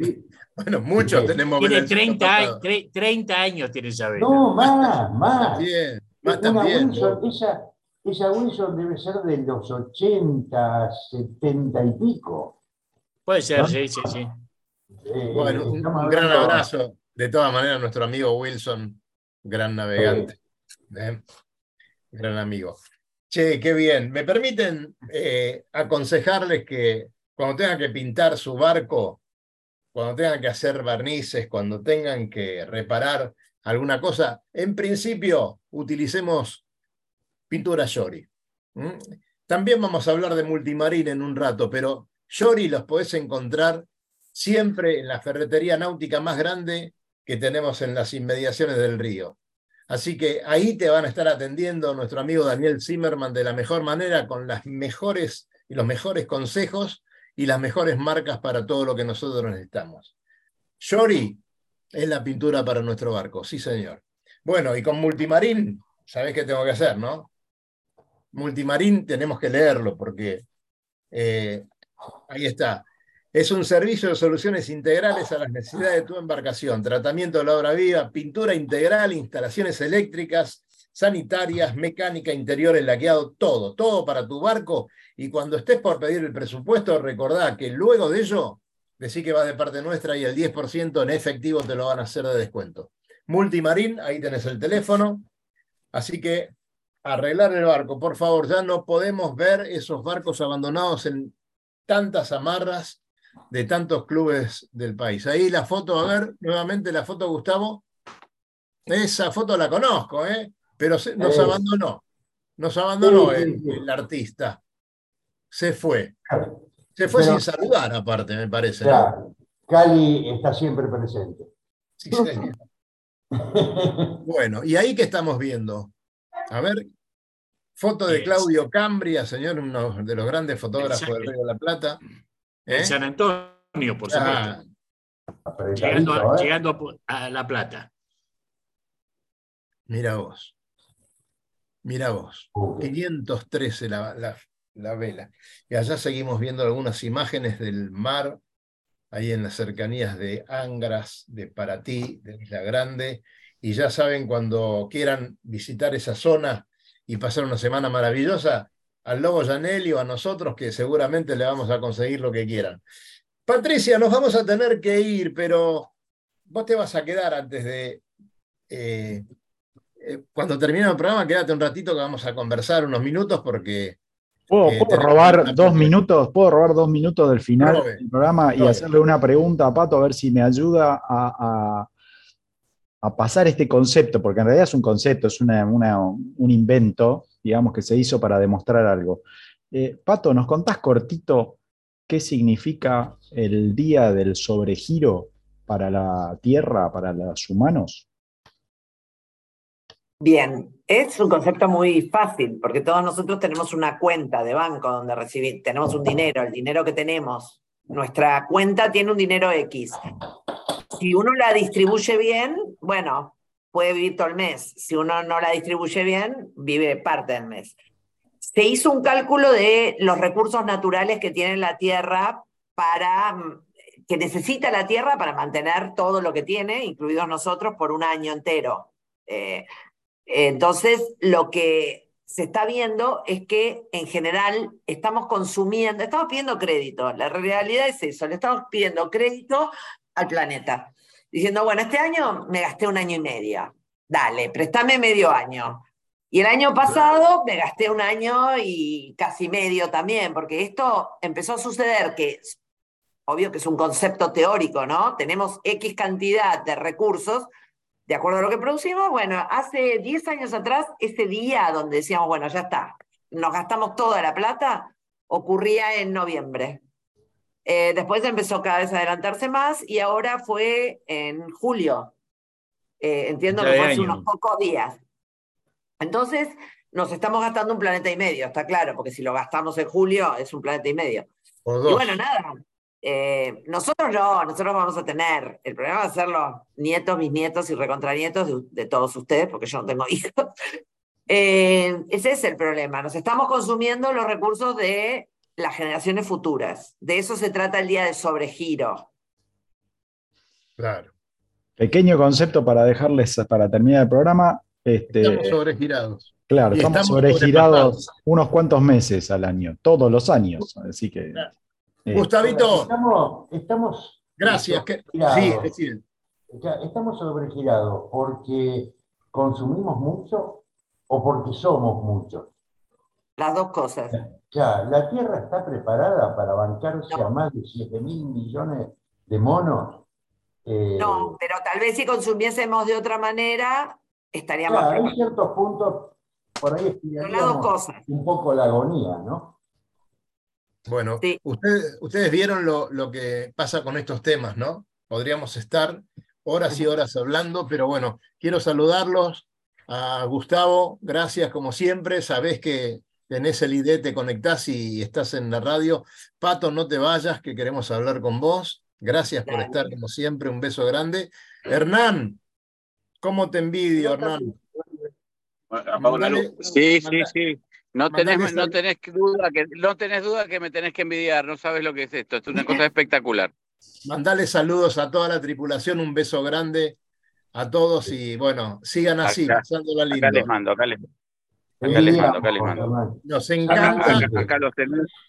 Bueno, muchos tenemos Tiene 30, 30, años tiene esa vela. No, más, más. Bien, más también. esa, esa Wilson debe ser de los 80, 70 y pico. Puede ser, sí, sí, sí. Bueno, un, gran abrazo. De todas maneras, nuestro amigo Wilson, gran navegante. ¿eh? Gran amigo. Che, qué bien. ¿Me permiten eh, aconsejarles que cuando tengan que pintar su barco, cuando tengan que hacer barnices, cuando tengan que reparar alguna cosa, en principio utilicemos pintura Yori. También vamos a hablar de multimarine en un rato, pero Yori los podés encontrar siempre en la ferretería náutica más grande que tenemos en las inmediaciones del río. Así que ahí te van a estar atendiendo nuestro amigo Daniel Zimmerman de la mejor manera, con las mejores y los mejores consejos y las mejores marcas para todo lo que nosotros necesitamos. Shori es la pintura para nuestro barco, sí señor. Bueno, y con Multimarín, ¿sabés qué tengo que hacer, no? Multimarín tenemos que leerlo porque eh, ahí está. Es un servicio de soluciones integrales a las necesidades de tu embarcación, tratamiento de la obra viva, pintura integral, instalaciones eléctricas, sanitarias, mecánica interior, el laqueado, todo, todo para tu barco. Y cuando estés por pedir el presupuesto, recordá que luego de ello, decí que va de parte nuestra y el 10% en efectivo te lo van a hacer de descuento. Multimarín, ahí tenés el teléfono. Así que arreglar el barco, por favor, ya no podemos ver esos barcos abandonados en tantas amarras de tantos clubes del país. Ahí la foto, a ver, nuevamente la foto, Gustavo. Esa foto la conozco, ¿eh? pero nos abandonó. Nos abandonó el, artista. Se fue. Se fue sin saludar, aparte, me parece. Cali está siempre presente. Sí, bueno, ¿y ahí qué estamos viendo? A ver, foto de Claudio Cambria, señor, uno de los grandes fotógrafos del Río de la Plata. En ¿Eh? San Antonio, por supuesto. llegando, ¿eh? llegando, a La Plata. Mira vos. Mira vos. 513 la, la, vela. Y allá seguimos viendo algunas imágenes del mar, ahí en las cercanías de Angras, de Paratí, de Isla Grande. Y ya saben, cuando quieran visitar esa zona y pasar una semana maravillosa, al Lobo Janelli o a nosotros, que seguramente le vamos a conseguir lo que quieran. Patricia, nos vamos a tener que ir, pero vos te vas a quedar antes de... Eh, eh, cuando termine el programa, quédate un ratito que vamos a conversar unos minutos porque... ¿Puedo, eh, robar dos minutos? ¿Puedo robar dos minutos del final del programa y hacerle una pregunta a Pato a ver si me ayuda a, pasar este concepto? Porque en realidad es un concepto, es un invento digamos, que se hizo para demostrar algo. Eh, Pato, ¿nos contás cortito qué significa el día del sobregiro para la Tierra, para los humanos? Bien, es un concepto muy fácil, porque todos nosotros tenemos una cuenta de banco donde recibir, tenemos un dinero, el dinero que tenemos, nuestra cuenta tiene un dinero X. Si uno la distribuye bien, bueno, puede vivir todo el mes. Si uno no la distribuye bien, vive parte del mes. Se hizo un cálculo de los recursos naturales que tiene la Tierra para mm, que necesita la Tierra para mantener todo lo que tiene, incluidos nosotros, por un año entero. Eh, entonces, lo que se está viendo es que en general estamos consumiendo, estamos pidiendo crédito. La realidad es eso, le estamos pidiendo crédito al planeta diciendo, bueno, este año me gasté un año y medio, dale, préstame medio año. Y el año pasado me gasté un año y casi medio también, porque esto empezó a suceder que, obvio que es un concepto teórico, ¿no? Tenemos X cantidad de recursos de acuerdo a lo que producimos. Bueno, hace 10 años atrás, ese día donde decíamos, bueno, ya está, nos gastamos toda la plata, ocurría en noviembre. Eh, después empezó cada vez a adelantarse más y ahora fue en julio. Eh, entiendo que fue hace unos pocos días. Entonces, nos estamos gastando un planeta y medio, está claro, porque si lo gastamos en julio es un planeta y medio. Y bueno, nada. Eh, nosotros no, nosotros vamos a tener, el problema va a ser los nietos, mis nietos y recontranietos de, de todos ustedes, porque yo no tengo hijos. ese es el problema. Nos estamos consumiendo los recursos de las generaciones futuras. De eso se trata el día de sobregiro. Claro. Pequeño concepto para dejarles para terminar el programa. Este, estamos sobregirados. Claro, estamos, sobregirados unos cuantos meses al año, todos los años. Así que. Eh, Gustavito. Estamos. gracias. sí, Estamos sobregirados porque consumimos mucho o porque somos muchos. Las dos cosas. Ya, ¿la Tierra está preparada para bancarse a más de 7 mil millones de monos? Eh, no, pero tal vez si consumiésemos de otra manera, estaríamos ya, Hay ciertos puntos, por ahí cosas. un poco la agonía, ¿no? Bueno, ustedes, ustedes vieron lo, lo que pasa con estos temas, ¿no? Podríamos estar horas y horas hablando, pero bueno, quiero saludarlos A Gustavo, gracias como siempre. Sabés que tenés el ID, te conectás y estás en la radio. Pato, no te vayas, que queremos hablar con vos. Gracias por estar como siempre. Un beso grande. Hernán, ¿cómo te envidio, Hernán? sí, sí, sí. No tenés, no tenés duda que no tenés duda que me tenés que envidiar, no sabes lo que es esto, es una cosa espectacular. Mandale saludos a toda la tripulación, un beso grande a todos y bueno, sigan así, pasándola lindo. Acá les mando, acá les, acá les mando, acá les mando. Nos encanta.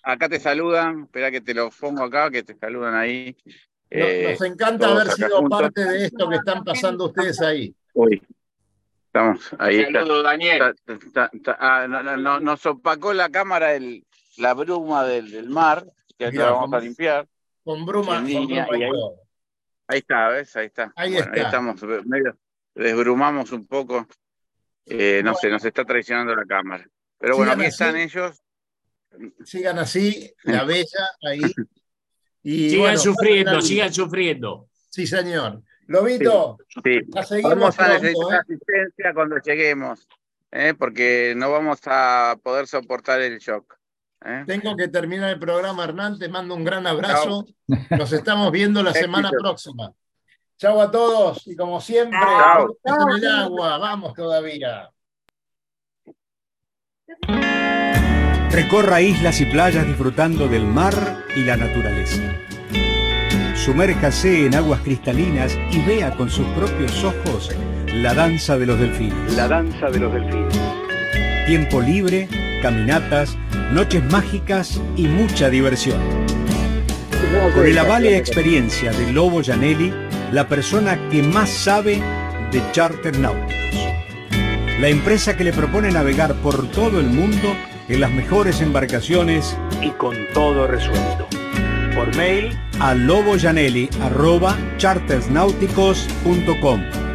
Acá, te saludan, espera que te lo pongo acá, que te saludan ahí. Nos, eh, encanta haber sido parte de esto que están pasando ustedes ahí. Uy, Estamos ahí. Saludos, Daniel. Ah, nos opacó la cámara el, la bruma del, mar, que la vamos a limpiar. Con bruma. ahí, está, ¿ves? Ahí está. Ahí, estamos, medio desbrumamos un poco. Eh, no sé, nos está traicionando la cámara. Pero bueno, aquí están ellos. Sigan así, la bella ahí. Y, sigan sufriendo, sigan sufriendo. Sí, señor. Lobito, sí, vamos a necesitar ¿eh? asistencia cuando lleguemos, ¿eh? porque no vamos a poder soportar el shock. ¿eh? Tengo que terminar el programa, Hernán. Te mando un gran abrazo. Nos estamos viendo la semana próxima. Chau a todos y como siempre, en el agua, vamos todavía. Recorra islas y playas disfrutando del mar y la naturaleza. Sumérjase en aguas cristalinas y vea con sus propios ojos la danza de los delfines. La danza de los delfines. Tiempo libre, caminatas, noches mágicas y mucha diversión. Con la vale experiencia de Lobo Janelli, la persona que más sabe de charter náuticos. La empresa que le propone navegar por todo el mundo en las mejores embarcaciones y con todo resuelto por mail a loboyanelli.chartersnáuticos.com